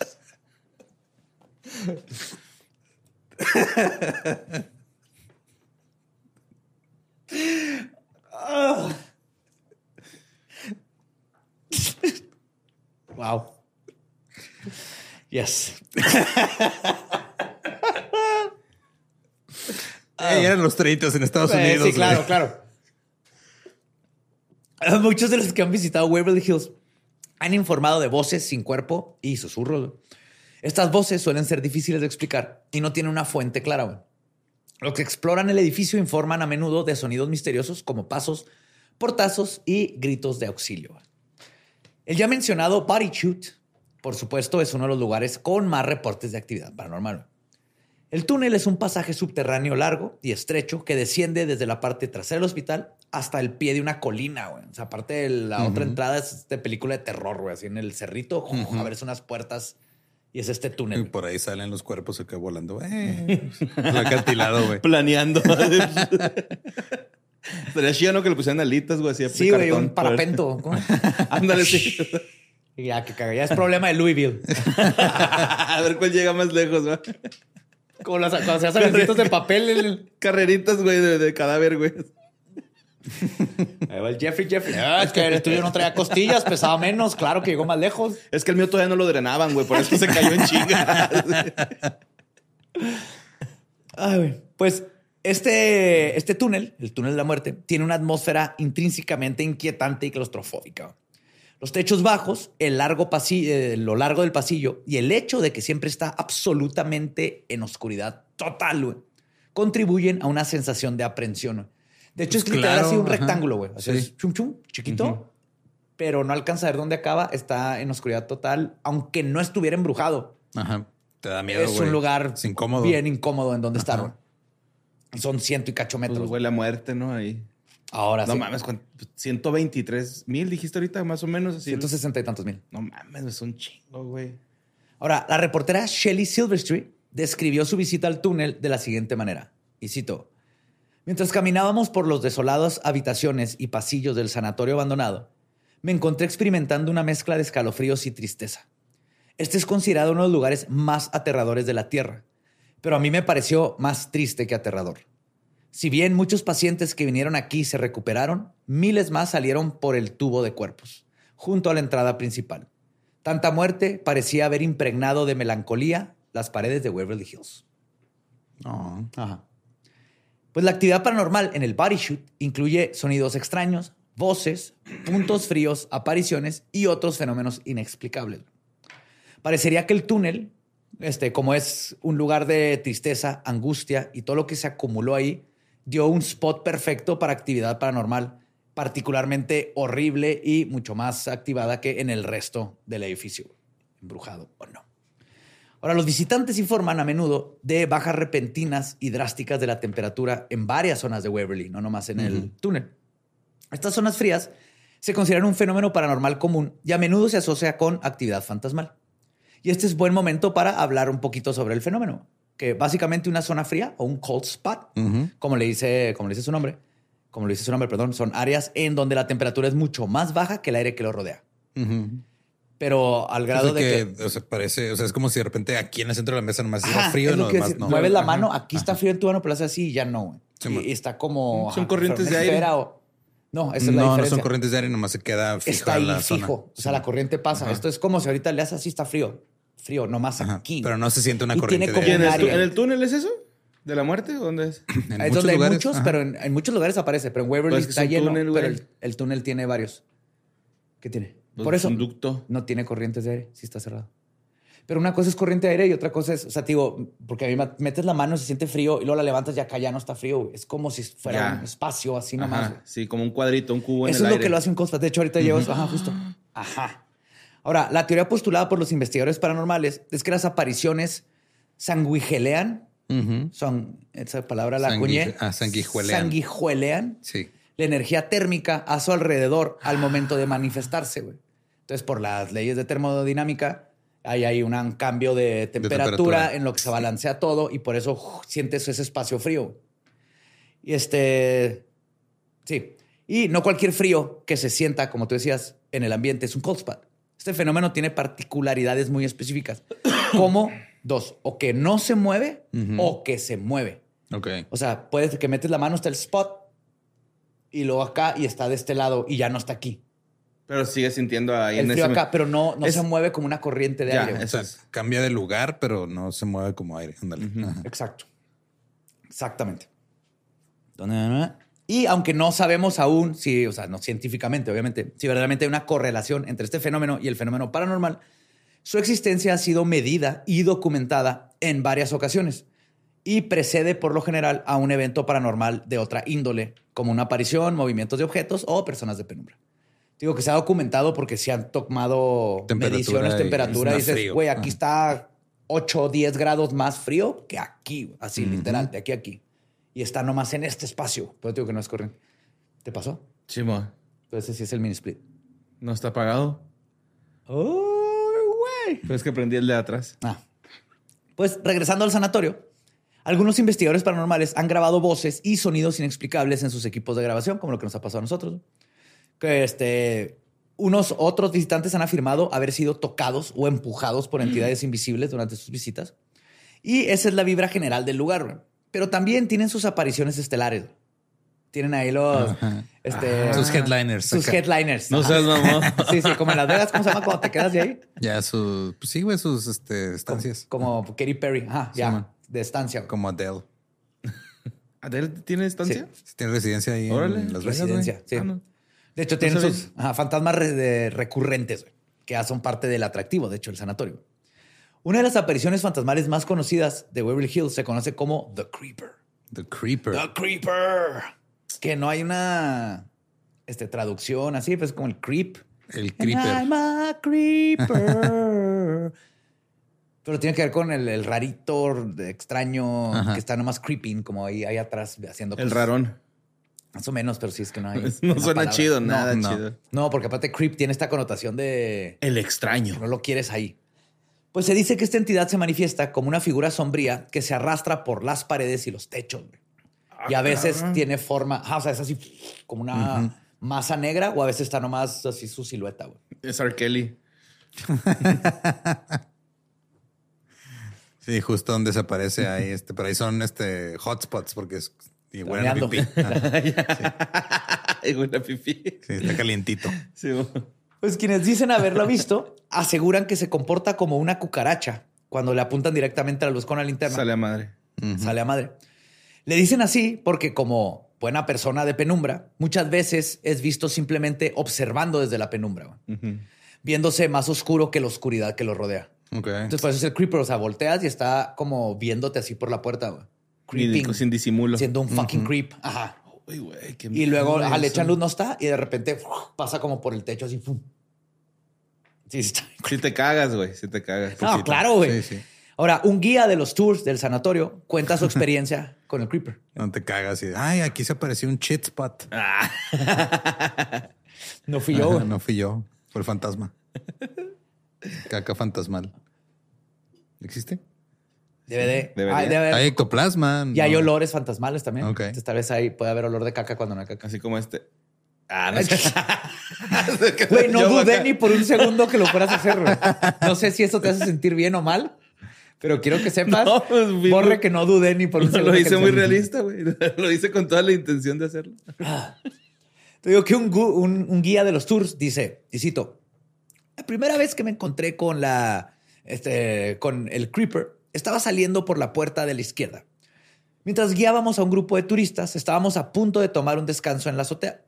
Wow. Yes. [LAUGHS] eran los treitos en Estados Unidos. Sí, claro, claro. Muchos de los que han visitado Waverly Hills han informado de voces sin cuerpo y susurros. Estas voces suelen ser difíciles de explicar y no tienen una fuente clara. Los que exploran el edificio informan a menudo de sonidos misteriosos como pasos, portazos y gritos de auxilio. El ya mencionado Body Shoot, por supuesto, es uno de los lugares con más reportes de actividad paranormal. El túnel es un pasaje subterráneo largo y estrecho que desciende desde la parte trasera del hospital hasta el pie de una colina, güey. O sea, aparte de la otra entrada es de película de terror, güey. Así en el cerrito, a ver, unas puertas y es este túnel. Y por ahí salen los cuerpos acá volando. Eh, acantilado, güey. [LAUGHS] Planeando. [LAUGHS] Sería chido, ¿no? Que le pusieran alitas, güey, así Sí, güey, un parapento. [LAUGHS] Ándale, sí. Ya, que caga. Ya es problema de Louisville. a ver cuál llega más lejos, güey. Como las, cuando se hacen de papel. Carreritas, güey, de, cadáver, güey. [LAUGHS] Ahí va el Jeffrey, Jeffrey. Ah, es que el tuyo no traía costillas, pesaba menos. Claro que llegó más lejos. Es que el mío todavía no lo drenaban, güey. Por eso se cayó en chinga. [LAUGHS] Ay, güey. Pues este, este túnel, el túnel de la muerte, tiene una atmósfera intrínsecamente inquietante y claustrofóbica. Los techos bajos, el largo pasillo, eh, lo largo del pasillo y el hecho de que siempre está absolutamente en oscuridad total, contribuyen a una sensación de aprensión. De hecho, es pues literal así un rectángulo, güey. es chum chum, chiquito, pero no alcanza a ver dónde acaba. Está en oscuridad total, aunque no estuviera embrujado. Ajá. Te da miedo. Es un lugar bien incómodo en donde estar. Son ciento y cacho metros. Pues huele a muerte, ¿no? Ahí. Ahora no sí. mames, 123 mil dijiste ahorita, más o menos. Así 160 y tantos mil. No mames, es un chingo, güey. Ahora, la reportera Shelley Silverstreet describió su visita al túnel de la siguiente manera. Y cito, mientras caminábamos por los desolados habitaciones y pasillos del sanatorio abandonado, me encontré experimentando una mezcla de escalofríos y tristeza. Este es considerado uno de los lugares más aterradores de la Tierra, pero a mí me pareció más triste que aterrador. Si bien muchos pacientes que vinieron aquí se recuperaron, miles más salieron por el tubo de cuerpos, junto a la entrada principal. Tanta muerte parecía haber impregnado de melancolía las paredes de Waverly Hills. Ajá. Pues la actividad paranormal en el body shoot incluye sonidos extraños, voces, puntos fríos, apariciones y otros fenómenos inexplicables. Parecería que el túnel, este, como es un lugar de tristeza, angustia y todo lo que se acumuló ahí, dio un spot perfecto para actividad paranormal, particularmente horrible y mucho más activada que en el resto del edificio, embrujado o no. Ahora, los visitantes informan a menudo de bajas repentinas y drásticas de la temperatura en varias zonas de Waverly, no nomás en el túnel. Estas zonas frías se consideran un fenómeno paranormal común y a menudo se asocia con actividad fantasmal. Y este es buen momento para hablar un poquito sobre el fenómeno, que básicamente una zona fría o un cold spot, como le dice, como le dice su nombre, como le dice su nombre, perdón, son áreas en donde la temperatura es mucho más baja que el aire que lo rodea. Pero al grado O sea de que, que, o sea, parece, o sea, es como si de repente aquí en el centro de la mesa nomás Ajá, está frío, es lo no, que más decir, no. Mueves la Ajá. mano, aquí está frío en tu mano, pero hace así y ya no. Sí, y, está como. Son ajá, corrientes de aire. o- no, esa es la no, no diferencia. son corrientes de aire, nomás se queda fija Está ahí la fijo. zona. O sea, la corriente pasa. Esto es como si ahorita le haces así, está frío. Frío, nomás Ajá, aquí. pero no se siente una Y corriente tiene de como ¿Y en el, en túnel es eso? ¿De la muerte? ¿Dónde es? [CLEARS THROAT] En es muchos donde hay lugares, muchos, pero en, en muchos lugares aparece. Pero en Waverly Pues está lleno. pero el, el túnel tiene varios. ¿Qué tiene? Por eso un ducto. no tiene corrientes de aire, sí está cerrado. Pero una cosa es corriente de aire y otra cosa es, o sea, te digo, porque a mí me metes la mano, se siente frío y luego la levantas y acá ya no está frío. güey. Es como si fuera Ya. un espacio así nomás. Güey. sí, como un cuadrito, un cubo en Eso el es lo aire. que lo hace un constante. De hecho, ahorita llevas, ajá, justo. Ajá. Ahora, la teoría postulada por los investigadores paranormales es que las apariciones sanguigelean, Ujú. son, esa palabra la Sangui- acuñé. ah, sanguijuelean. Sanguijuelean Sí. la energía térmica a su alrededor al momento de manifestarse, güey. Entonces, por las leyes de termodinámica, ahí hay un cambio de temperatura, temperatura. en lo que se balancea todo y por eso sientes ese espacio frío. Y este, sí. Y no cualquier frío que se sienta, como tú decías, en el ambiente es un cold spot. Este fenómeno tiene particularidades muy específicas, [COUGHS] como dos, o que no se mueve o que se mueve. Ok. O sea, puedes que metes la mano hasta el spot y luego acá y está de este lado y ya no está aquí. Pero sigue sintiendo ahí el en frío ese... acá, pero no, no Es- se mueve como una corriente de Ya, aire. O sea, Eso es. cambia de lugar, pero no se mueve como aire. Ándale. Exacto. Exactamente. Y aunque no sabemos aún si, o sea, no científicamente, obviamente, si verdaderamente hay una correlación entre este fenómeno y el fenómeno paranormal, su existencia ha sido medida y documentada en varias ocasiones y precede por lo general a un evento paranormal de otra índole, como una aparición, movimientos de objetos o personas de penumbra. Digo que se ha documentado porque se han tomado Temperatura mediciones, y temperatura y, dices, güey, aquí Ajá. está 8 o 10 grados más frío que aquí, así literal, de aquí a aquí. Y está nomás en este espacio. Pero digo que no es corriente. ¿Te pasó? Chimo, Entonces sí es el mini split. no está apagado. ¡Oh, güey! Pero es que prendí el de atrás. Ah. Pues regresando al sanatorio, algunos investigadores paranormales han grabado voces y sonidos inexplicables en sus equipos de grabación, como lo que nos ha pasado a nosotros. Que este, unos otros visitantes han afirmado haber sido tocados o empujados por entidades invisibles durante sus visitas. Y esa es la vibra general del lugar. güey. Pero también tienen sus apariciones estelares. Tienen ahí los este, Sus headliners. sus acá. headliners. No seas mamón. [LAUGHS] Sí, sí, como en Las Vegas, ¿cómo se llama cuando te quedas de ahí? Ya sus, pues sí, güey, sus este, estancias. Como Katy Perry, ajá, Sí, ya, man. de estancia. Como Adele. ¿Adele tiene estancia? Tiene residencia ahí Órale, en Las Vegas, güey. Residencia, sí. Ah, no. De hecho, tienen sus ajá, fantasmas re- de- recurrentes, güey, que ya son parte del atractivo, de hecho, el sanatorio. Una de las apariciones fantasmales más conocidas de Waverly Hills se conoce como The Creeper. The Creeper. The Creeper. Que no hay una este, traducción así, pues como el creep. El And Creeper. I'm a creeper. [LAUGHS] Pero tiene que ver con el, el rarito extraño Ajá. que está nomás creeping, como ahí, ahí atrás haciendo El cosas. rarón. Más o menos, pero sí es que no hay. [LAUGHS] no suena palabra. chido, No, nada no. chido. No, porque aparte creep tiene esta connotación de El que extraño. no lo quieres ahí. Pues se dice que esta entidad se manifiesta como una figura sombría que se arrastra por las paredes y los techos. güey. y a veces tiene forma, ah, o sea, es así como una masa negra o a veces está nomás así su silueta. güey. Es R. Kelly. [LAUGHS] Sí, justo donde se aparece ahí, este, pero ahí son este hotspots porque es y huelen a pipí. [LAUGHS] Ah, la [LAUGHS] pipí. sí, está calientito. Sí. Pues quienes dicen haberlo visto aseguran que se comporta como una cucaracha cuando le apuntan directamente a la luz con la linterna. Sale a madre. Sale a madre. Le dicen así porque como buena persona de penumbra, muchas veces es visto simplemente observando desde la penumbra, güey, Ujú. viéndose más oscuro que la oscuridad que lo rodea. Entonces, por eso es el creeper. O sea, volteas y está como viéndote así por la puerta, güey. Y Creeping. sin disimulo. Siendo un fucking creep. Ajá. Uy, qué Y luego ajá, le echan luz, no está. Y de repente pasa como por el techo así. ¡fum! Sí, está. Si te cagas, güey. Si te cagas. No, claro, güey. Sí, sí. Ahora, un guía de los tours del sanatorio cuenta su [LAUGHS] experiencia con el creeper. No te cagas y ay, aquí se apareció un shit spot. [LAUGHS] No fui yo. güey. no fui yo, fue el fantasma. Caca fantasmal. ¿Existe? Debe de. Debería. Ay, debe haber- Hay ectoplasma. Y hay no. olores fantasmales también. Ok. Entonces, tal vez ahí puede haber olor de caca cuando no hay caca. Así como este. Ah, no sé. [LAUGHS] Güey, no Yo dudé acá. ni por un segundo que lo fueras a hacer. güey. No sé si eso te hace sentir bien o mal, pero quiero que sepas, No, pues, vi- borre que no dudé ni por un [LAUGHS] Lo segundo. que hice lo muy realista, güey. [LAUGHS] Lo hice con toda la intención de hacerlo. Te digo que un, gu- un- un guía de los tours dice, y cito, la primera vez que me encontré con la, este, con el creeper, estaba saliendo por la puerta de la izquierda. Mientras guiábamos a un grupo de turistas, estábamos a punto de tomar un descanso en la azotea.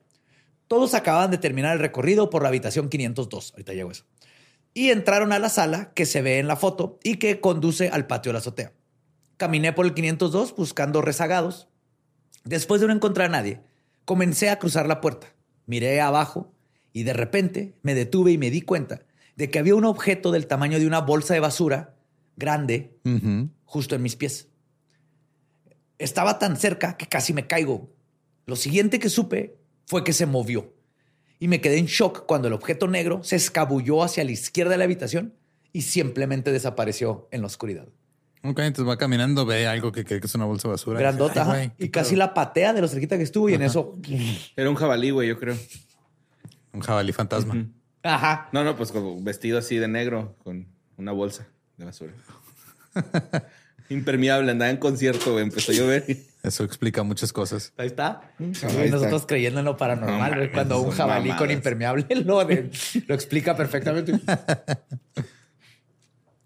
Todos acababan de terminar el recorrido por la habitación 502. Ahorita llego eso. Y entraron a la sala que se ve en la foto y que conduce al patio de la azotea. Caminé por el 502 buscando rezagados. Después de no encontrar a nadie, comencé a cruzar la puerta. Miré abajo y de repente me detuve y me di cuenta de que había un objeto del tamaño de una bolsa de basura grande justo en mis pies. Estaba tan cerca que casi me caigo. Lo siguiente que supe fue que se movió y me quedé en shock cuando el objeto negro se escabulló hacia la izquierda de la habitación y simplemente desapareció en la oscuridad. Ok, entonces va caminando, ve algo que cree que es una bolsa de basura. Grandota. Ay, güey, y casi la patea de lo cerquita que estuvo y en eso... Era un jabalí, güey, yo creo. Un jabalí fantasma. Ajá. No, no, pues vestido así de negro con una bolsa de basura. [LAUGHS] Impermeable, andaba en concierto, güey. Empezó a llover. Eso explica muchas cosas. Ahí está. Ahí nosotros está. creyendo en lo paranormal, No cuando un jabalí con impermeable [LAUGHS] lo, de- lo explica perfectamente.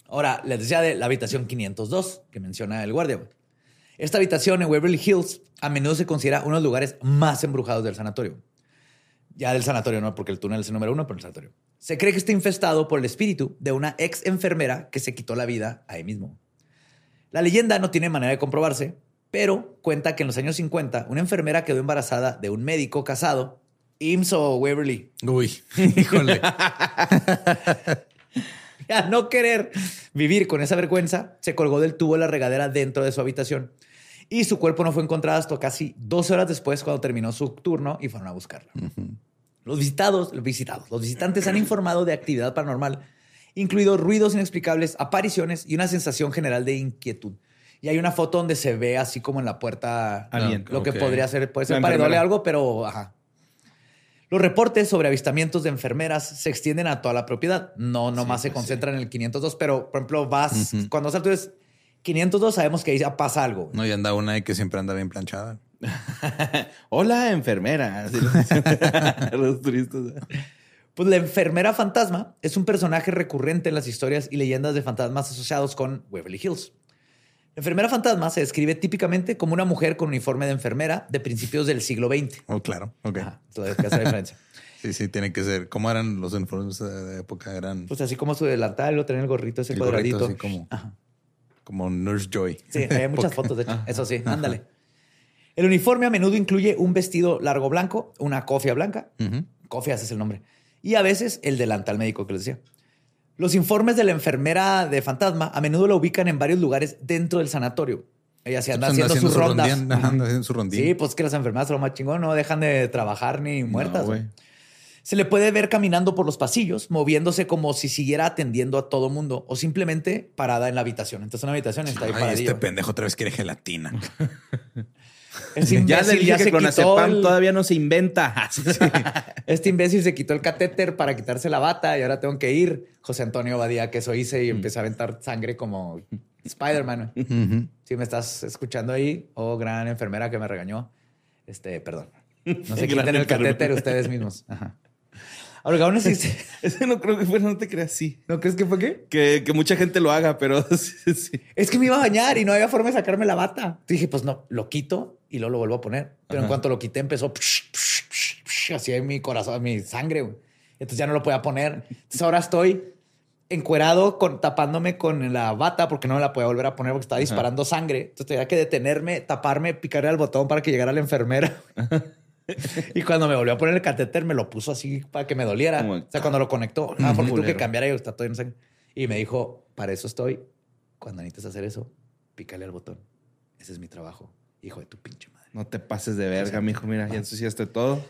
Ahora, les decía de la habitación 502 que menciona el guardia. Esta habitación en Waverly Hills a menudo se considera uno de los lugares más embrujados del sanatorio. Ya del sanatorio, no, porque el túnel es el número uno, pero el sanatorio. Se cree que está infestado por el espíritu de una ex enfermera que se quitó la vida ahí mismo. La leyenda no tiene manera de comprobarse, pero cuenta que en los años 50 una enfermera quedó embarazada de un médico casado, IMSS o Waverly. Uy, [LAUGHS] híjole. [LAUGHS] Al no querer vivir con esa vergüenza, se colgó del tubo de la regadera dentro de su habitación. Y su cuerpo no fue encontrado hasta casi 12 horas después cuando terminó su turno y fueron a buscarla. Los visitados, los visitados, los visitantes han informado de actividad paranormal, incluidos ruidos inexplicables, apariciones y una sensación general de inquietud. Y hay una foto donde se ve así como en la puerta Alguien. lo que podría ser, puede ser paredole algo, pero ajá. Los reportes sobre avistamientos de enfermeras se extienden a toda la propiedad. No, nomás se concentran en el 502, pero por ejemplo, vas, cuando al tuyo es 502, sabemos que ahí ya pasa algo. No, y anda una que siempre anda bien planchada. [LAUGHS] Hola, enfermera. [LAUGHS] [LAUGHS] Los turistas. Pues la enfermera fantasma es un personaje recurrente en las historias y leyendas de fantasmas asociados con Waverly Hills. La enfermera fantasma se describe típicamente como una mujer con uniforme de enfermera de principios del siglo XX. Oh, claro. Ok. Ajá, entonces, ¿qué hace la diferencia? Sí, sí, tiene que ser. ¿Cómo eran los uniformes de época? Eran Pues así como su delantal, lo tenía el gorrito ese el gorrito cuadradito. así como, Ajá. como Nurse Joy. Sí, hay muchas fotos, de hecho. Eso sí, ándale. El uniforme a menudo incluye un vestido largo blanco, una cofia blanca, Ujú. cofias es el nombre, y a veces el delantal médico que les decía. Los informes de la enfermera de fantasma a menudo la ubican en varios lugares dentro del sanatorio. Ella se anda haciendo, sus rondas. haciendo su rondín. Sí, pues que las enfermeras lo más chingón no dejan de trabajar ni muertas. se le puede ver caminando por los pasillos, moviéndose como si siguiera atendiendo a todo mundo o simplemente parada en la habitación. Entonces, una habitación está ahí Ay, Este pendejo otra vez quiere gelatina. [LAUGHS] ya le dije que clonazepam todavía no se inventa. [LAUGHS] [LAUGHS] Este imbécil se quitó el catéter para quitarse la bata y ahora tengo que ir. José Antonio Badía, que eso hice y empecé a aventar sangre como Spider-Man. Si me estás escuchando ahí, oh gran enfermera que me regañó, este, perdón. No se [LAUGHS] quiten el catéter ustedes mismos. Ajá. Ahora, aún así... Ese no creo que fue, no te creas así. ¿No crees que fue qué? Que, mucha gente lo haga, pero [LAUGHS] sí, Es que me iba a bañar y no había forma de sacarme la bata. Dije, pues no, lo quito y luego lo vuelvo a poner. Pero en cuanto lo quité, empezó así en mi corazón, mi sangre. Entonces ya no lo podía poner. Entonces ahora estoy encuerado con, tapándome con la bata porque no me la podía volver a poner porque estaba disparando sangre. Entonces tenía que detenerme, taparme, picarle al botón para que llegara la enfermera. [LAUGHS] [LAUGHS] y cuando me volvió a poner el catéter, me lo puso así para que me doliera. o sea, cuando lo conectó, ah, porque tuve que cambiar ahí, está todo en sangre. Y me dijo, para eso estoy. Cuando necesites hacer eso, pícale al botón. Ese es mi trabajo. Hijo de tu pinche madre. No te pases de verga, mijo. Mira, ya ensuciaste todo.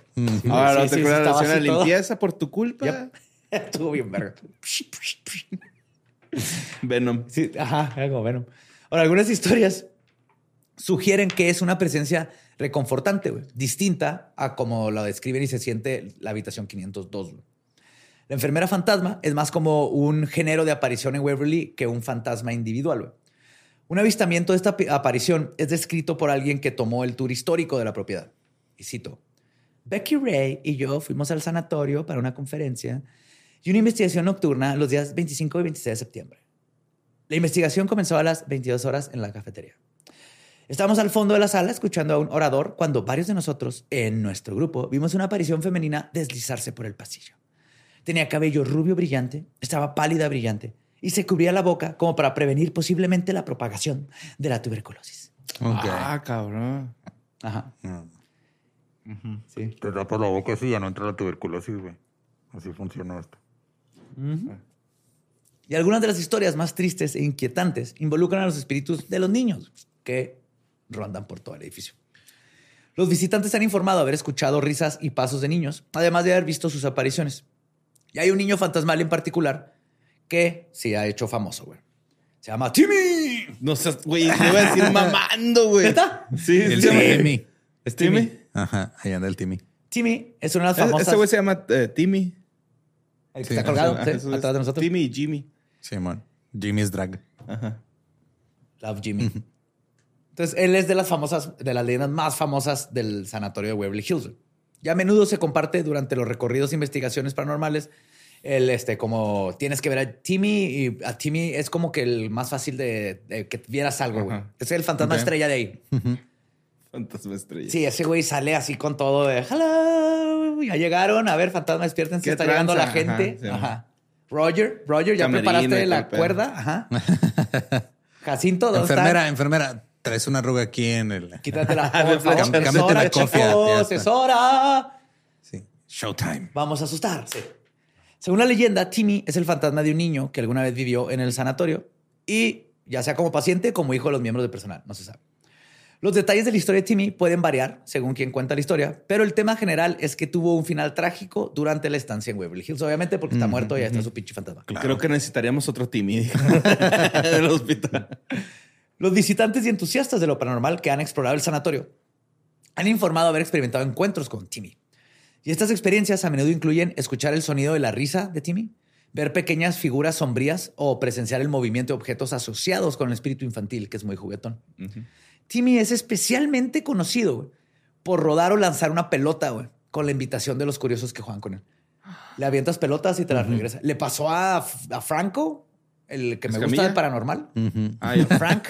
Ahora no te acuerdas de la limpieza por tu culpa. [LAUGHS] Estuvo bien verga. [LAUGHS] Venom. Sí, ajá, algo Venom. Ahora, algunas historias sugieren que es una presencia reconfortante, distinta a como lo describen y se siente la habitación 502. La enfermera fantasma es más como un género de aparición en Waverly que un fantasma individual. Un avistamiento de esta aparición es descrito por alguien que tomó el tour histórico de la propiedad. Y cito, Becky Ray y yo fuimos al sanatorio para una conferencia y una investigación nocturna los días 25 y 26 de septiembre. La investigación comenzó a las 22 horas en la cafetería. Estábamos al fondo de la sala escuchando a un orador cuando varios de nosotros, en nuestro grupo, vimos una aparición femenina deslizarse por el pasillo. Tenía cabello rubio brillante, estaba pálida brillante y se cubría la boca como para prevenir posiblemente la propagación de la tuberculosis. Ah, cabrón. Ajá. Sí. Te tapas la boca así y ya no entra la tuberculosis, güey. Así funciona esto. Y algunas de las historias más tristes e inquietantes involucran a los espíritus de los niños que rondan por todo el edificio. Los visitantes han informado haber escuchado risas y pasos de niños, además de haber visto sus apariciones. Y hay un niño fantasmal en particular que se ha hecho famoso, güey. Se llama Timmy. No sé, güey, te iba a decir mamando, güey. ¿Está? Sí, el Timmy. ¿Es Timmy? Ajá, ahí anda el Timmy. Timmy es una de las famosas. Ese güey se llama eh, Timmy. El que está colgado atrás de nosotros. Timmy y Jimmy. Sí, man. Jimmy es drag. Ajá. Love Jimmy. Entonces, él es de las famosas, de las leyendas más famosas del sanatorio de Waverly Hills. Ya a menudo se comparte durante los recorridos e investigaciones paranormales. El, este, como tienes que ver a Timmy y a Timmy es como que el más fácil de, que vieras algo, güey. Es el fantasma estrella de ahí. Fantasma estrella. Sí, ese güey sale así con todo de hello. Ya llegaron. A ver, fantasma, despiértense. Está llegando la gente. Ajá. Roger, Roger, ya preparaste la cuerda. Ajá. [LAUGHS] Jacinto, ¿dónde Enfermera, enfermera Traes una arruga aquí en el. [LAUGHS] Quítate la, [LAUGHS] Cámbiate la cofia. Es hora. Sí. Showtime. Vamos a asustarse. Según la leyenda, Timmy es el fantasma de un niño que alguna vez vivió en el sanatorio y ya sea como paciente como hijo de los miembros del personal. No se sabe. Los detalles de la historia de Timmy pueden variar según quien cuenta la historia, pero el tema general es que tuvo un final trágico durante la estancia en Waverly Hills, obviamente porque está muerto y ya está su pinche fantasma. Creo que necesitaríamos otro Timmy [LAUGHS] en el hospital. Los visitantes y entusiastas de lo paranormal que han explorado el sanatorio han informado haber experimentado encuentros con Timmy. Y estas experiencias a menudo incluyen escuchar el sonido de la risa de Timmy, ver pequeñas figuras sombrías o presenciar el movimiento de objetos asociados con el espíritu infantil, que es muy juguetón. Timmy es especialmente conocido por rodar o lanzar una pelota con la invitación de los curiosos que juegan con él. Le avientas pelotas y te las regresa. Le pasó a, Franco, el que me gusta del paranormal. Frank.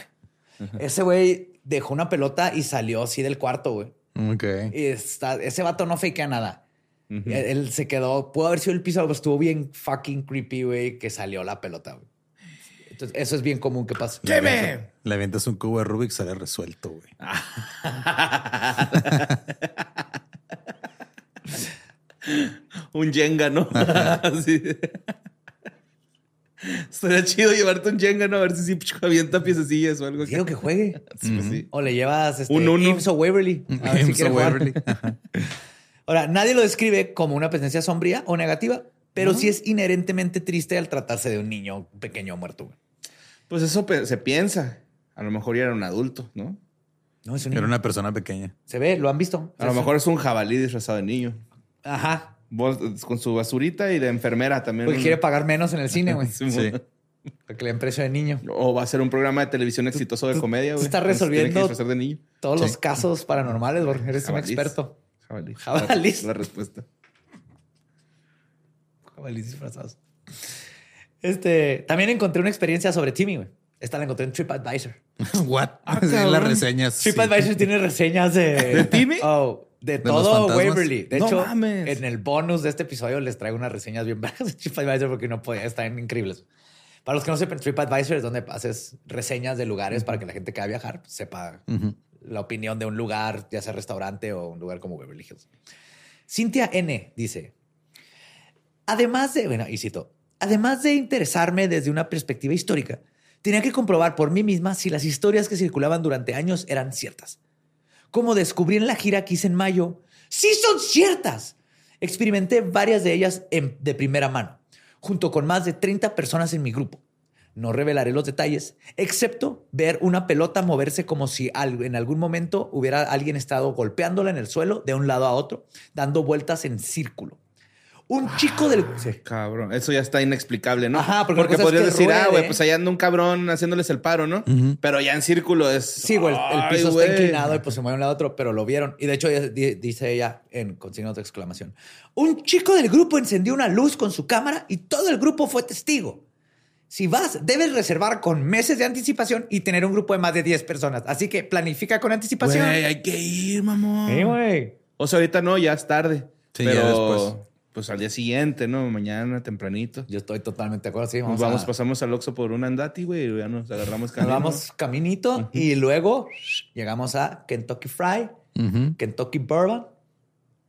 Ese güey dejó una pelota y salió así del cuarto, güey. Ok. Y está, ese vato no fakea nada. él, se quedó, pudo haber sido el piso, pero estuvo bien fucking creepy, güey, que salió la pelota, güey. Entonces, eso es bien común que pasa. ¿Qué me? Le avientas un cubo de Rubik, sale resuelto, güey. [LAUGHS] un Jenga, ¿no? [LAUGHS] Estaría chido llevarte un Jenga, ¿no? A ver si sí [LAUGHS] avienta piececillas o algo. Quiero que juegue. Sí, pues sí. O le llevas este, Un uno. Imps o Waverly. A ver si Imps quiere o jugar. Waverly. [LAUGHS] Ahora, nadie lo describe como una presencia sombría o negativa, pero sí es inherentemente triste al tratarse de un niño pequeño muerto. Pues eso se piensa. A lo mejor ya era un adulto, ¿no? No, es un Era niño. una persona pequeña. Se ve, lo han visto. A lo mejor es un jabalí disfrazado de niño. Ajá. Con su basurita y de enfermera también. Porque quiere pagar menos en el cine, güey. [LAUGHS] Sí, Sí. Para que le den precio de niño. O va a ser un programa de televisión exitoso de comedia, güey. estás que resolviendo- disfrazar de niño. Todos Sí. los casos paranormales, güey. Eres Jabalís. un experto. Jabalí. Jabalís. La, la respuesta. Jabalíes disfrazados. Este, también encontré una experiencia sobre Timmy, güey. Esta la encontré en TripAdvisor. [LAUGHS] What? Ah, Sí, las reseñas. sí. TripAdvisor tiene reseñas de... ¿De Timmy? Oh, de, ¿De los todo? Waverly. De No hecho, mames. en el bonus de este episodio les traigo unas reseñas bien bajas de TripAdvisor porque no podía, están increíbles. Para los que no sepan, TripAdvisor es donde haces reseñas de lugares para que la gente que va a viajar sepa la opinión de un lugar, ya sea restaurante o un lugar como Beverly Hills. Cintia N dice, además de, bueno, y cito, además de interesarme desde una perspectiva histórica, tenía que comprobar por mí misma si las historias que circulaban durante años eran ciertas. Como descubrí en la gira que hice en mayo, sí son ciertas. Experimenté varias de ellas en- de primera mano, junto con más de 30 personas en mi grupo. No revelaré los detalles, excepto ver una pelota moverse como si en algún momento hubiera alguien estado golpeándola en el suelo de un lado a otro, dando vueltas en círculo. Un chico del... sí. Cabrón. Eso ya está inexplicable, ¿no? Ajá, porque es podrías que decir, ah, güey, pues allá anda un cabrón haciéndoles el paro, ¿no? Pero ya en círculo es. Sí, güey, el- piso está inclinado y pues se mueve de un lado a otro, pero lo vieron. Y de hecho, ella dice ella en con signo de exclamación: Un chico del grupo encendió una luz con su cámara y todo el grupo fue testigo. Si vas, debes reservar con meses de anticipación y tener un grupo de más de 10 personas. Así que planifica con anticipación. Güey, hay que ir, mamón. Sí, güey. O sea, ahorita no, ya es tarde. Sí, ya después. Pues al día siguiente, ¿no? Mañana, tempranito. Yo estoy totalmente de acuerdo. Sí, Nos vamos, a- pasamos al Oxxo por un andati, güey, y ya nos agarramos nos camino. vamos caminito y luego llegamos a Kentucky Fry. Kentucky Bourbon,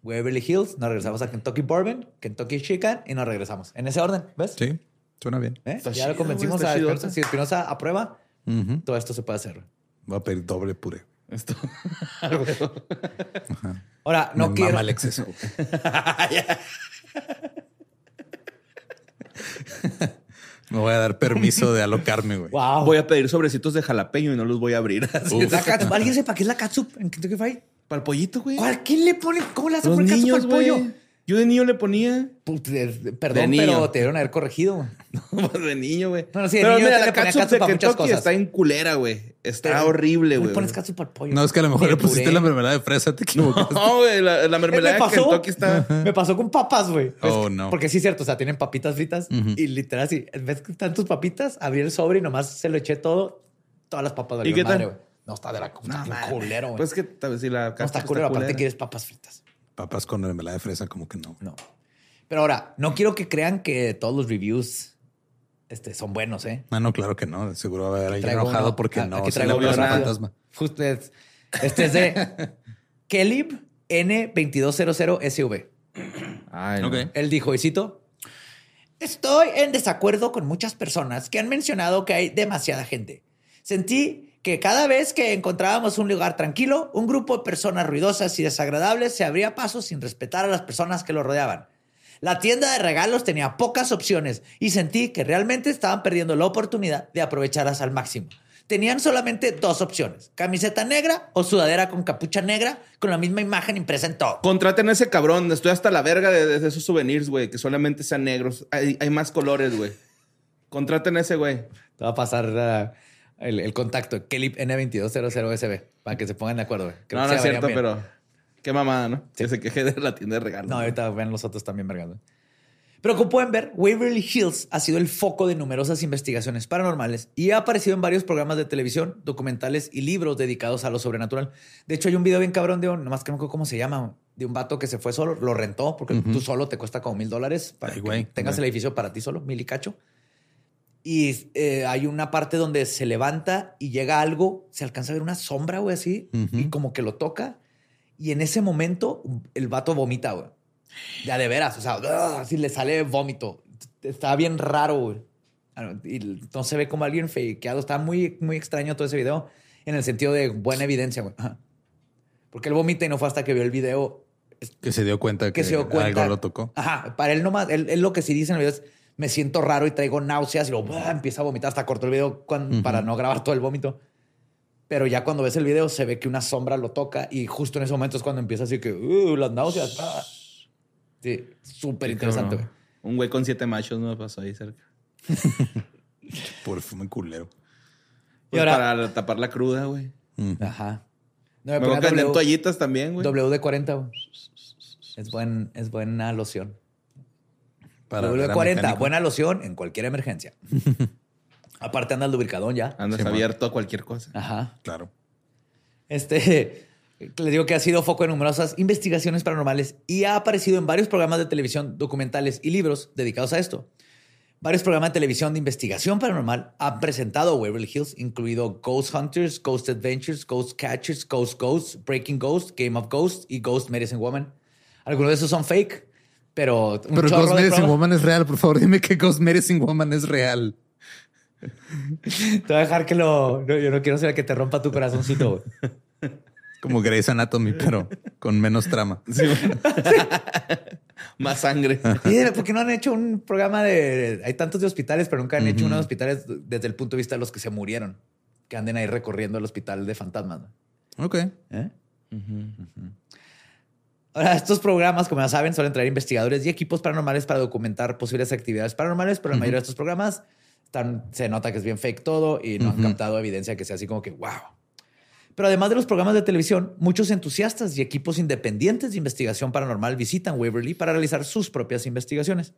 Beverly Hills, nos regresamos a Kentucky Bourbon, Kentucky Chicken y nos regresamos. En ese orden, ¿ves? Sí, suena bien. ¿Eh? Ya chido, lo convencimos a. Espinosa. Si Espinosa aprueba, Ujú. todo esto se puede hacer. Voy a pedir doble puré. Esto. [LAUGHS] Ahora, no Me quiero. mama el exceso. [LAUGHS] [LAUGHS] [LAUGHS] Me voy a dar permiso de alocarme, güey. Wow. Voy a pedir sobrecitos de jalapeño y no los voy a abrir. [LAUGHS] ¿Alguien sepa qué es la catsup en Kentucky Fried? Para el pollito, güey. ¿Cuál? ¿Quién le pone? ¿Cómo le hace Los poner catsup al pollo? Yo de niño le ponía. De Perdón, pero te dieron a haber corregido. [LAUGHS] de niño, güey. Bueno, sí, de Pero niño mira, te le la ponía catsup de Kentucky cosas. está en culera, güey. Está Pero horrible, ¿cómo güey. le pones catsup al pollo? No, es que a lo mejor le pusiste puré. la mermelada de fresa, te equivocaste. No, [LAUGHS] güey, la, la ¿Me mermelada de? Kentucky está... Me pasó con papas, güey. Oh, no. Porque sí es cierto, o sea, tienen papitas fritas y literal en vez que están tus papitas, abrí el sobre y nomás se lo eché todo, todas las papas de ¿Y qué tal? güey. No, está de la madre. culero, güey. Pues que tal vez si la no, está culero, aparte quieres papas fritas. Papas con mermelada de fresa, como que no. No. Pero ahora, no quiero que crean que todos los reviews este, son buenos, ¿eh? Ah, no, claro que no. Seguro va a haber alguien enojado uno. porque Ah, no aquí traigo rápido. fantasma. Justo es- este es de [LAUGHS] Kelib N2200SV. Ay, no. Ok. Él dijo, y cito, Estoy en desacuerdo con muchas personas que han mencionado que hay demasiada gente. Sentí que cada vez que encontrábamos un lugar tranquilo, un grupo de personas ruidosas y desagradables se abría paso sin respetar a las personas que lo rodeaban. La tienda de regalos tenía pocas opciones y sentí que realmente estaban perdiendo la oportunidad de aprovecharlas al máximo. Tenían solamente dos opciones, camiseta negra o sudadera con capucha negra con la misma imagen impresa en todo. Contraten a ese cabrón. Estoy hasta la verga de, de esos souvenirs, güey, que solamente sean negros. Hay, hay más colores, güey. Contraten a ese güey. Te va a pasar uh, el, el contacto, Kelip N2200SB, para que se pongan de acuerdo. Creo no, que no es cierto, bien. pero qué mamada, ¿no? Que se queje de la tienda de regalos. No, ahorita ven los otros también vergando. Pero como pueden ver, Waverly Hills ha sido el foco de numerosas investigaciones paranormales y ha aparecido en varios programas de televisión, documentales y libros dedicados a lo sobrenatural. De hecho, hay un video bien cabrón de un, nomás que no me cómo se llama, de un vato que se fue solo, lo rentó, porque tú solo te cuesta como mil dólares para Ay, que tengas el edificio para ti solo, mil y cacho. Y eh, hay una parte donde se levanta y llega algo, se alcanza a ver una sombra, güey, así, y como que lo toca. Y en ese momento el vato vomita, güey. Ya de veras, o sea, ¡ah! así le sale vómito. Está bien raro, güey. Y no se ve como alguien fakeado. Está muy, muy extraño todo ese video en el sentido de buena evidencia, güey. Porque él vomita y no fue hasta que vio el video. Que se dio cuenta que, algo lo tocó. Ajá. Para él nomás, él, él, lo que sí dice en el video es, me siento raro y traigo náuseas y luego empieza a vomitar. Hasta cortó el video para no grabar todo el vómito. Pero ya cuando ves el video se ve que una sombra lo toca y justo en ese momento es cuando empieza así que, uh, las náuseas. Ah. Sí, súper interesante, güey. Un güey con siete machos no me pasó ahí cerca. [LAUGHS] Por fume culero. Pues para tapar la cruda, güey. Ajá. No, me, me toallitas también, güey. WD-40, güey. Es, buen, es buena loción. WD-40, buena loción en cualquier emergencia. [LAUGHS] Aparte anda el lubricadón ya. Andas abierto a cualquier cosa. Ajá. Claro. Este, [LAUGHS] le digo que ha sido foco de numerosas investigaciones paranormales y ha aparecido en varios programas de televisión, documentales y libros dedicados a esto. Varios programas de televisión de investigación paranormal han presentado Waverly Hills, incluido Ghost Hunters, Ghost Adventures, Ghost Catchers, Ghost Ghosts, Breaking Ghost, Game of Ghosts y Ghost Medicine Woman. Algunos de esos son fake, pero... pero Ghost Medicine Woman es real. Por favor, dime que Ghost Medicine Woman es real. Te voy a dejar que lo. yo no quiero ser el que te rompa tu corazoncito. [LAUGHS] Como Grey's Anatomy, pero con menos trama. [LAUGHS] Más sangre. porque no han hecho un programa de. Hay tantos de hospitales, pero nunca han hecho uno de hospitales desde el punto de vista de los que se murieron. Que anden ahí recorriendo el hospital de fantasmas. Ok. ¿Eh? Ahora, estos programas, como ya saben, suelen traer investigadores y equipos paranormales para documentar posibles actividades paranormales, pero la mayoría de estos programas se nota que es bien fake todo y no han captado evidencia que sea así como que wow. Pero además de los programas de televisión, muchos entusiastas y equipos independientes de investigación paranormal visitan Waverly para realizar sus propias investigaciones.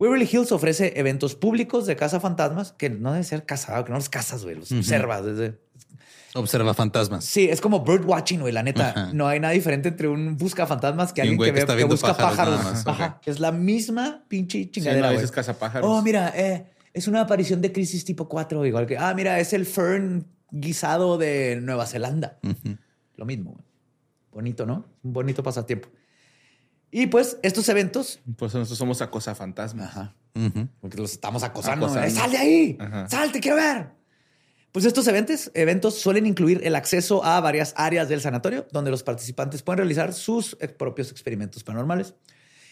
Waverly Hills ofrece eventos públicos de caza fantasmas, que no debe ser cazado, que no los cazas, güey, los observas. Desde... Observa fantasmas. Sí, es como bird watching, güey, la neta. No hay nada diferente entre un busca fantasmas que alguien que, ve, que, busca pájaros. Es la misma pinche chingadera, sí, no, caza pájaros. Oh, mira, eh, es una aparición de crisis tipo 4, igual que, ah, mira, es el fern guisado de Nueva Zelanda. Lo mismo. Bonito, ¿no? Un bonito pasatiempo. Y pues estos eventos. Pues nosotros somos acosa fantasmas. Ajá. Porque los estamos acosando. ¡Sal de ahí! ¡Sal, te quiero ver! Pues estos eventos, eventos suelen incluir el acceso a varias áreas del sanatorio donde los participantes pueden realizar sus propios experimentos paranormales.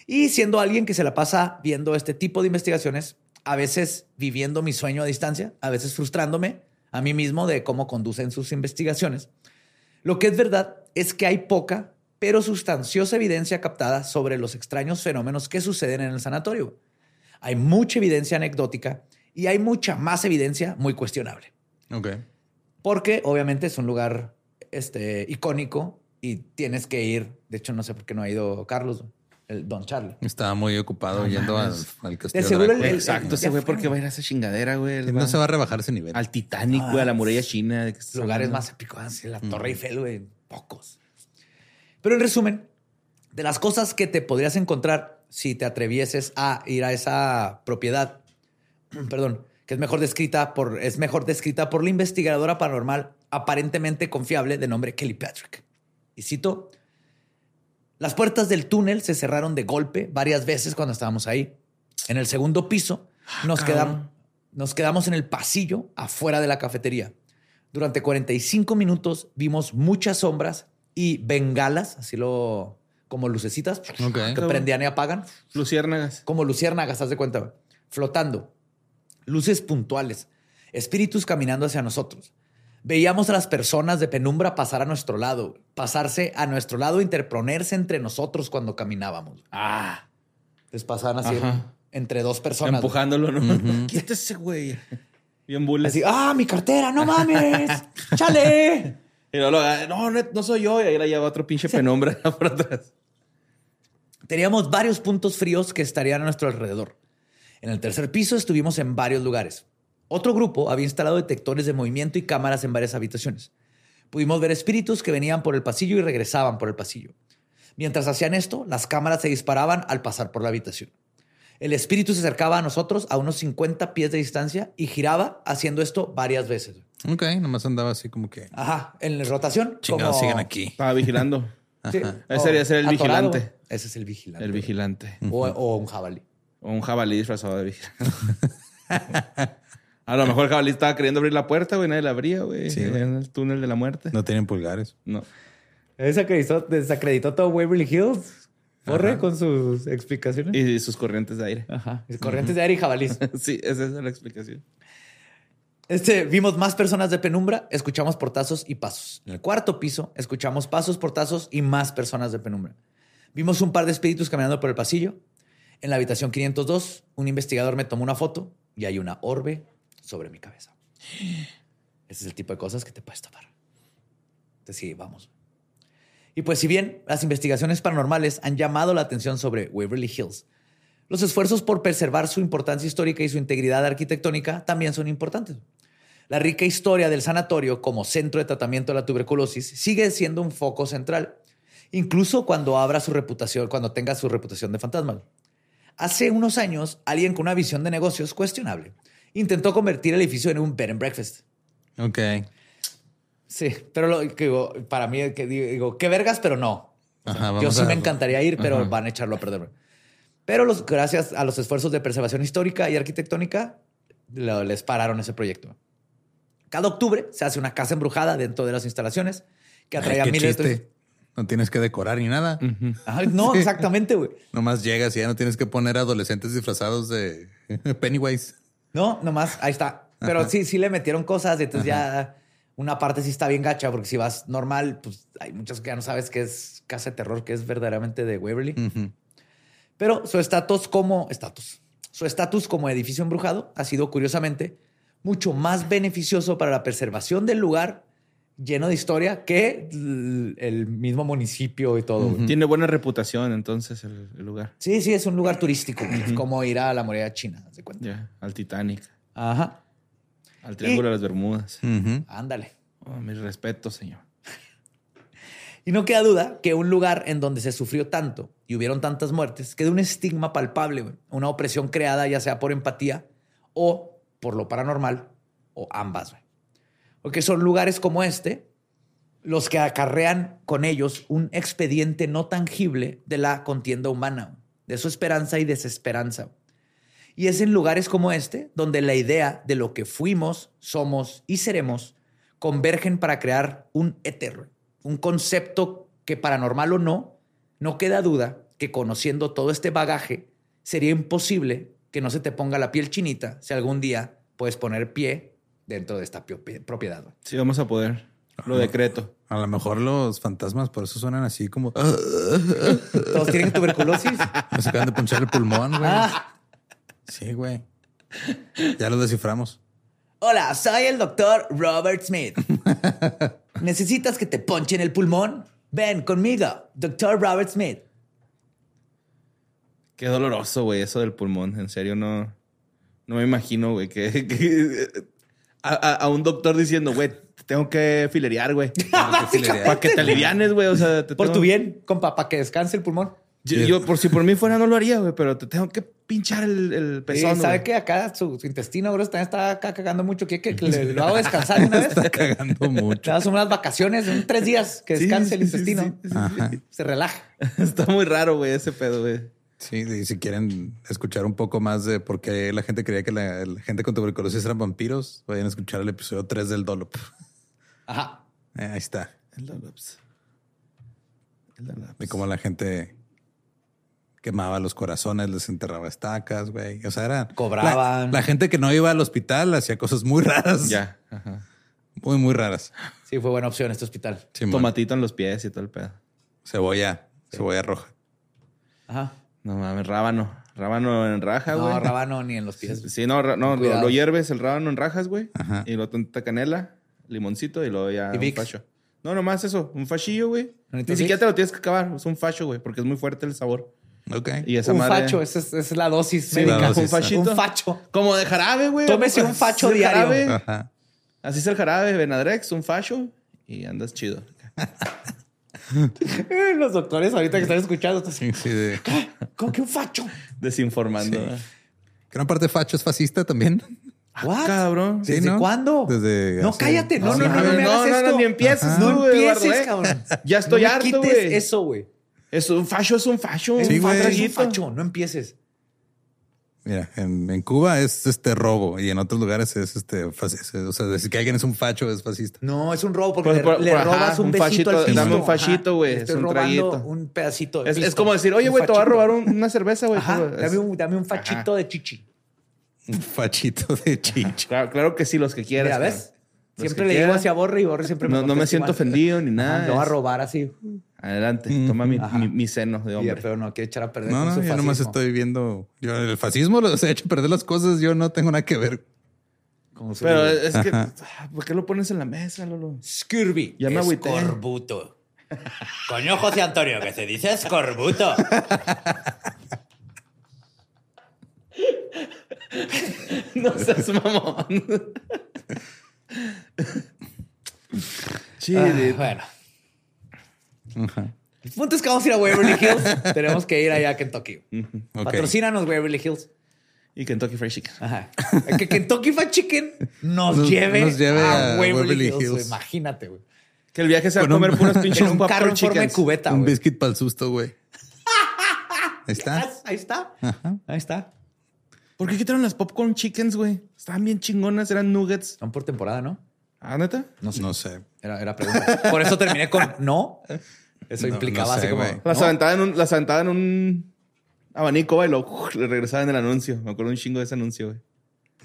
Y siendo alguien que se la pasa viendo este tipo de investigaciones, a veces viviendo mi sueño a distancia, a veces frustrándome a mí mismo de cómo conducen sus investigaciones. Lo que es verdad es que hay poca, pero sustanciosa evidencia captada sobre los extraños fenómenos que suceden en el sanatorio. Hay mucha evidencia anecdótica y hay mucha más evidencia muy cuestionable. Ok. Porque obviamente es un lugar este, icónico y tienes que ir. De hecho, no sé por qué no ha ido Carlos el Don Charlie. Estaba muy ocupado yendo al, al, castillo. De Exacto, ese güey, porque va a ir a esa chingadera, güey. No se va a rebajar ese nivel. Al Titanic, güey, a la muralla china. De lugares más épicos, la Torre Eiffel, güey, pocos. Pero en resumen, de las cosas que te podrías encontrar si te atrevieses a ir a esa propiedad, [CLEARS THROAT] perdón, que es mejor descrita por, es mejor descrita por la investigadora paranormal aparentemente confiable de nombre Kelly Patrick. Y cito, las puertas del túnel se cerraron de golpe varias veces cuando estábamos ahí. En el segundo piso ah, nos, quedamos, nos quedamos en el pasillo afuera de la cafetería. Durante 45 minutos vimos muchas sombras y bengalas, así lo como lucecitas que prendían y apagan. Luciérnagas. Como luciérnagas, haz de cuenta, flotando. Luces puntuales, espíritus caminando hacia nosotros. Veíamos a las personas de penumbra pasar a nuestro lado, pasarse a nuestro lado, interponerse entre nosotros cuando caminábamos. Ah. Les pasaban así entre dos personas. Empujándolo, ¿no? ese güey? Bien bulles. Así, ah, mi cartera, no mames, [LAUGHS] chale. Y no, no, no soy yo. Y ahí la lleva otro pinche penumbra [LAUGHS] por atrás. Teníamos varios puntos fríos que estarían a nuestro alrededor. En el tercer piso estuvimos en varios lugares. Otro grupo había instalado detectores de movimiento y cámaras en varias habitaciones. Pudimos ver espíritus que venían por el pasillo y regresaban por el pasillo. Mientras hacían esto, las cámaras se disparaban al pasar por la habitación. El espíritu se acercaba a nosotros a unos 50 pies de distancia y giraba haciendo esto varias veces. Ok, nomás andaba así como que. Ajá, en la rotación. Chingados, sigan aquí. Estaba vigilando. Ese sería ser el vigilante. Ese es el vigilante. El vigilante. O, un jabalí. O un jabalí disfrazado de vigilante. [LAUGHS] A lo mejor el jabalí estaba queriendo abrir la puerta, güey. Nadie la abría, güey. Sí, en el túnel de la muerte. No tienen pulgares. No. Desacreditó, desacreditó todo Waverly Hills. Corre con sus explicaciones. Y sus corrientes de aire. Ajá. Corrientes de aire y jabalís. [LAUGHS] Sí, esa es la explicación. Este, vimos más personas de penumbra, escuchamos portazos y pasos. En el cuarto piso, escuchamos pasos, portazos y más personas de penumbra. Vimos un par de espíritus caminando por el pasillo. En la habitación 502, un investigador me tomó una foto y hay una orbe sobre mi cabeza. Ese es el tipo de cosas que te puedes tapar. Entonces, sí, vamos. Y pues si bien las investigaciones paranormales han llamado la atención sobre Waverly Hills, los esfuerzos por preservar su importancia histórica y su integridad arquitectónica también son importantes. La rica historia del sanatorio como centro de tratamiento de la tuberculosis sigue siendo un foco central, incluso cuando abra su reputación, cuando tenga su reputación de fantasma. Hace unos años, alguien con una visión de negocios cuestionable intentó convertir el edificio en un bed and breakfast. Ok. Sí, pero lo que digo, para mí, que digo, digo, qué vergas, pero no. O sea, Ajá, yo sí me encantaría ir, pero Ajá. van a echarlo a perder. Pero los, gracias a los esfuerzos de preservación histórica y arquitectónica, lo- les pararon ese proyecto. Cada octubre se hace una casa embrujada dentro de las instalaciones que atrae a miles de... No tienes que decorar ni nada. Ajá, no, exactamente, güey. Nomás llegas y ya no tienes que poner adolescentes disfrazados de [LAUGHS] Pennywise. No, nomás, ahí está. Pero sí, sí le metieron cosas, entonces ya una parte sí está bien gacha, porque si vas normal, pues hay muchas que ya no sabes qué es casa de terror, que es verdaderamente de Waverly. Pero su estatus como estatus, su estatus como edificio embrujado ha sido curiosamente mucho más beneficioso para la preservación del lugar lleno de historia que el mismo municipio y todo. Tiene buena reputación entonces el, el lugar. Sí, sí, es un lugar turístico, es como ir a la muralla china, ¿se cuenta? Ya, al Titanic, Ajá, al Triángulo de las Bermudas. Ándale. Oh, mi respeto, señor. [LAUGHS] Y no queda duda que un lugar en donde se sufrió tanto y hubieron tantas muertes queda un estigma palpable, güey. una opresión creada ya sea por empatía o por lo paranormal o ambas. güey. Porque son lugares como este los que acarrean con ellos un expediente no tangible de la contienda humana, de su esperanza y desesperanza. Y es en lugares como este donde la idea de lo que fuimos, somos y seremos convergen para crear un éter, un concepto que paranormal o no, no queda duda que conociendo todo este bagaje, sería imposible que no se te ponga la piel chinita si algún día puedes poner pie dentro de esta propiedad. güey. Sí, vamos a poder. Lo decreto. A lo mejor los fantasmas por eso suenan así como... [LAUGHS] Todos tienen tuberculosis. [LAUGHS] Me acaban de punchar el pulmón, güey. Ah, Sí, güey. Ya lo desciframos. hola, soy el doctor Robert Smith. [LAUGHS] ¿Necesitas que te ponchen el pulmón? Ven conmigo, doctor Robert Smith. Qué doloroso, güey, eso del pulmón. En serio, no, no me imagino, güey, que, que- a, a- a un doctor diciendo, güey, te tengo que filerear, güey. [LAUGHS] Para que te alivianes, güey. O sea, te Por tengo- tu bien, compa, para que descanse el pulmón. Yo, yo, por si por mí fuera, no lo haría, güey, pero te tengo que pinchar el, el Sí, pezón. ¿Sabe güey. que acá su, su intestino bro, también está acá cagando mucho? ¿Quiere que, le, lo hago descansar de una [LAUGHS] vez? Está cagando Te mucho. das unas vacaciones, un tres días que Sí, descanse el sí, sí, intestino. sí, sí. Se relaja. [LAUGHS] Está muy raro, güey, ese pedo, güey. Sí, y si quieren escuchar un poco más de por qué la gente creía que la, la gente con tuberculosis eran vampiros, vayan a escuchar el episodio 3 del Dolop. Ajá. Eh, ahí está. El Dolops. El Dolops. De cómo la gente quemaba los corazones, les enterraba estacas, güey. O sea, era... Cobraban. La, la gente que no iba al hospital hacía cosas muy raras. Ya. Ajá. Muy, muy raras. Sí, fue buena opción este hospital. Tomatito en los pies y todo el pedo. Cebolla. Cebolla roja. Ajá. No mames, rábano. Rábano en raja, güey. No, rabano ni en los pies. Sí, no, no lo, lo hierves el rábano en rajas, güey. Ajá. Y luego tanta canela, limoncito y luego ya ¿Y un Vicks? facho. No, nomás eso, un fachillo, güey. ¿No Ni siquiera te lo tienes que acabar, es un facho, güey, porque es muy fuerte el sabor. Ok. Y esa un madre... facho, esa es, esa es la dosis Sí, médica. la dosis. un fachito. Un facho. Como de jarabe, güey. Tómese ¿A poco un facho así diario. jarabe? Ajá. Así es el jarabe, Benadrex, un facho y andas chido. [LAUGHS] [LAUGHS] Los doctores ahorita que están escuchando. están así, Sí, sí, de... ¿Cómo que un facho? Desinformando. Sí. Gran parte facho es fascista también. What? Cabrón. Sí, ¿Desde ¿no? cuándo? Desde No, hace- cállate. No, Ah, no, no, no, no, me no, hagas no, esto. no, ni empieces Ajá. No empieces, Eduardo, ¿eh? cabrón. [LAUGHS] Ya estoy harto, quites güey. eso, güey. Es un facho, es un facho. Sí, un facho, es un facho. No empieces. Mira, en, en Cuba es este robo y en otros lugares es este fascista. O sea, decir que alguien es un facho es fascista. No, es un robo porque Pues, le, por- le por- robas ajá, un un besito al dame un fachito, güey, es Estoy un robando traguito. un pedacito de Es, como decir, oye, güey, te voy a robar un- una cerveza, güey. Dame un, dame un fachito Ajá. de chichi. Un fachito de chicho. Claro, claro que sí, los que quieras. Mira, cabrón. ¿ves? Siempre le digo hacia Borre y Borre siempre me No, no me siento igual. ofendido ni Ajá, nada. Te voy a robar así. Adelante, toma mi, mi, mi seno de hombre. ya, pero no quiere echar a perder No, no, su yo nomás fascismo. estoy viendo. Yo, el fascismo los ha hecho perder las cosas. Yo no tengo nada que ver. Como Pero libro. es que, Ajá. ah, ¿por qué lo pones en la mesa, Lolo? Scurvy. Ya me agüité. Escorbuto. Coño, José Antonio, que se dice escorbuto. [LAUGHS] No seas mamón. Sí, Ah, de- bueno. El punto es que vamos a ir a Waverly Hills. [LAUGHS] Tenemos que ir allá a Kentucky. Patrocínanos Waverly Hills. Y Kentucky Fried Chicken. Ajá. Que Kentucky Fried Chicken nos, Nos- lleve, nos lleve a, a Waverly, Waverly Hills. Imagínate, güey. Que el viaje sea Con un- comer puras pinches En [LAUGHS] un carro en forma de cubeta, Un güey. biscuit para el susto, güey. [LAUGHS] Ahí está. Ahí está. Ahí está. ¿Por qué quitaron las popcorn chickens, güey? Estaban bien chingonas, eran nuggets. Son por temporada, ¿no? ¿Ah, neta? No sé. No sé. Era, era pregunta. Por eso terminé con no. Eso No, implicaba no sé, así como. güey. Las ¿no? aventaban en un, las aventaban en un abanico, güey, y luego uf, le regresaban el anuncio. Me acuerdo un chingo de ese anuncio, güey.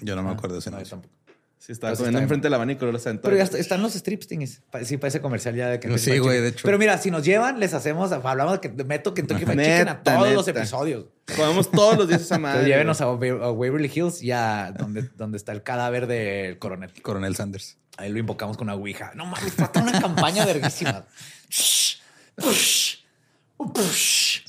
Yo no me acuerdo de ese No, yo anuncio. tampoco. Sí, estaba Pero comiendo enfrente del abanico, luego las aventaban. Pero ya está- están los strips things. Pa- Sí, parece comercial ya de Kentucky Sí, güey, de hecho. Pero mira, si nos llevan, les hacemos, hablamos de que meto Kentucky Fried Chicken a todos los episodios. Comemos todos los días esa madre. Llévenos a, Wa- a Waverly Hills ya donde, donde está el cadáver del coronel. Coronel Sanders. Ahí lo invocamos con una ouija. No mames, falta una campaña verguísima. Push, push, push.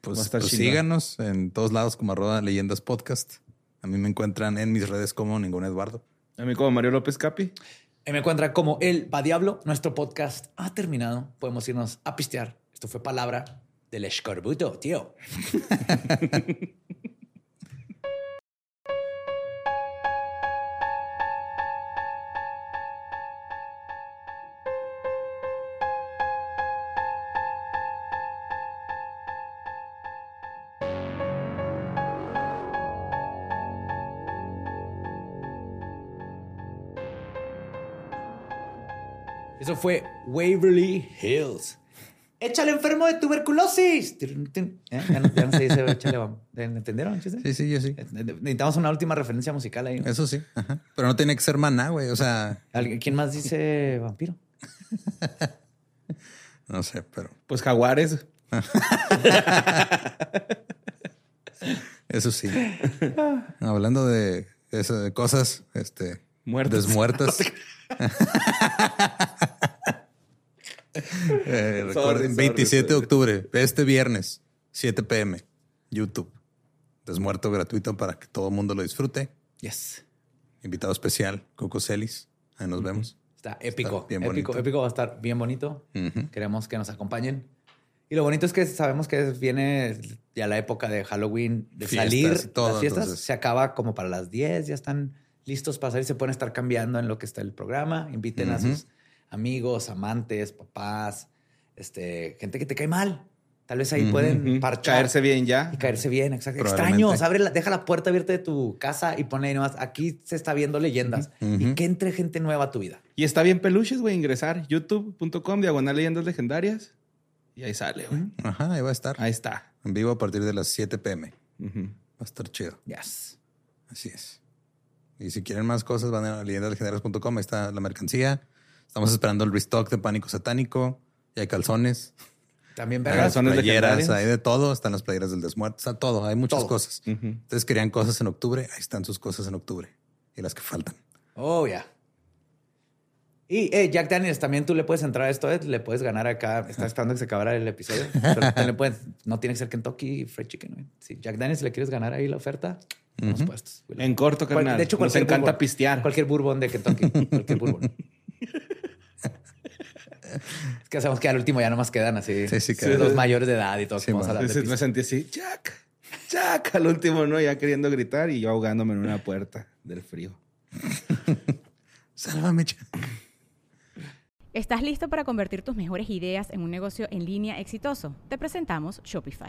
Pues, pues síganos en todos lados como arroba leyendas podcast. A mí me encuentran en mis redes como ningún Eduardo. A mí como Mario López Capi. Ahí me encuentra como el Va Diablo. Nuestro podcast ha terminado. Podemos irnos a pistear. Esto fue palabra del escorbuto, tío. [LAUGHS] Eso fue Waverly Hills. Échale enfermo de tuberculosis. ¿Eh? Ya, no, ya no se dice échale. vamos. ¿Entendieron? chiste? Sí, sí, yo sí. Necesitamos una última referencia musical ahí. ¿no? Eso sí. Ajá. Pero no tiene que ser maná, güey. O sea, ¿Alguien- ¿Quién más dice vampiro? [LAUGHS] no sé, pero Pues jaguares. [LAUGHS] eso sí. Hablando de, eso, de cosas este, Muertas. desmuertas. [LAUGHS] [LAUGHS] Eh, recuerden, sorry, 27 de sorry. octubre, este viernes, 7 pm, YouTube. Desmuerto gratuito para que todo el mundo lo disfrute. Yes. Invitado especial, Coco Celis. Ahí nos vemos. Está épico. Está bien épico, bonito. épico va a estar bien bonito. Ujú. Queremos que nos acompañen. Y lo bonito es que sabemos que viene ya la época de Halloween, de Fiestas salir. y todo, las fiestas entonces. se acaba como para las 10, ya están listos para salir. Se pueden estar cambiando en lo que está el programa. Inviten a Ujú. sus amigos, amantes, papás, este, gente que te cae mal. Tal vez ahí pueden parchar. Caerse bien ya. Y caerse bien, exacto. Extraños, abre la- deja la puerta abierta de tu casa y pone ahí nomás, aquí se está viendo leyendas. Y que entre gente nueva a tu vida. Y está bien peluches, güey. Ingresar youtube.com, diagonal leyendas legendarias. Y ahí sale, güey. Ajá, ahí va a estar. Ahí está. En vivo a partir de las 7 pm. Va a estar chido. Yes. Así es. Y si quieren más cosas, van a leyendaslegendarias.com. Ahí está la mercancía. Estamos esperando el restock de Pánico Satánico. Y hay calzones, También son- Calzones playeras, hay de todo. Están las playeras del desmuerto. Está todo. Hay muchas Todo. cosas. Ujú. Ustedes querían cosas en octubre. Ahí están sus cosas en octubre. Y las que faltan. Oh, ya. Y eh, Jack Daniels, también tú le puedes entrar a esto, eh, le puedes ganar acá. Está esperando que se acabara el episodio. [LAUGHS] Pero también le puedes- no tiene que ser Kentucky Fried Chicken. güey. Si Jack Daniels, si le quieres ganar ahí la oferta, estamos puestos. güey. En corto, carnal. De hecho, Nos cualquier encanta bourbon. pistear. Cualquier bourbon de Kentucky. cualquier bourbon. [LAUGHS] es que hacemos que al último ya nomás quedan así. Sí, sí, sí, quedan. los mayores de edad y todos. Sí, Entonces me sentí así, Jack, Jack, al último, ¿no? Ya queriendo gritar y yo ahogándome en una puerta del frío. [LAUGHS] Sálvame, cha- ¿Estás listo para convertir tus mejores ideas en un negocio en línea exitoso? Te presentamos Shopify.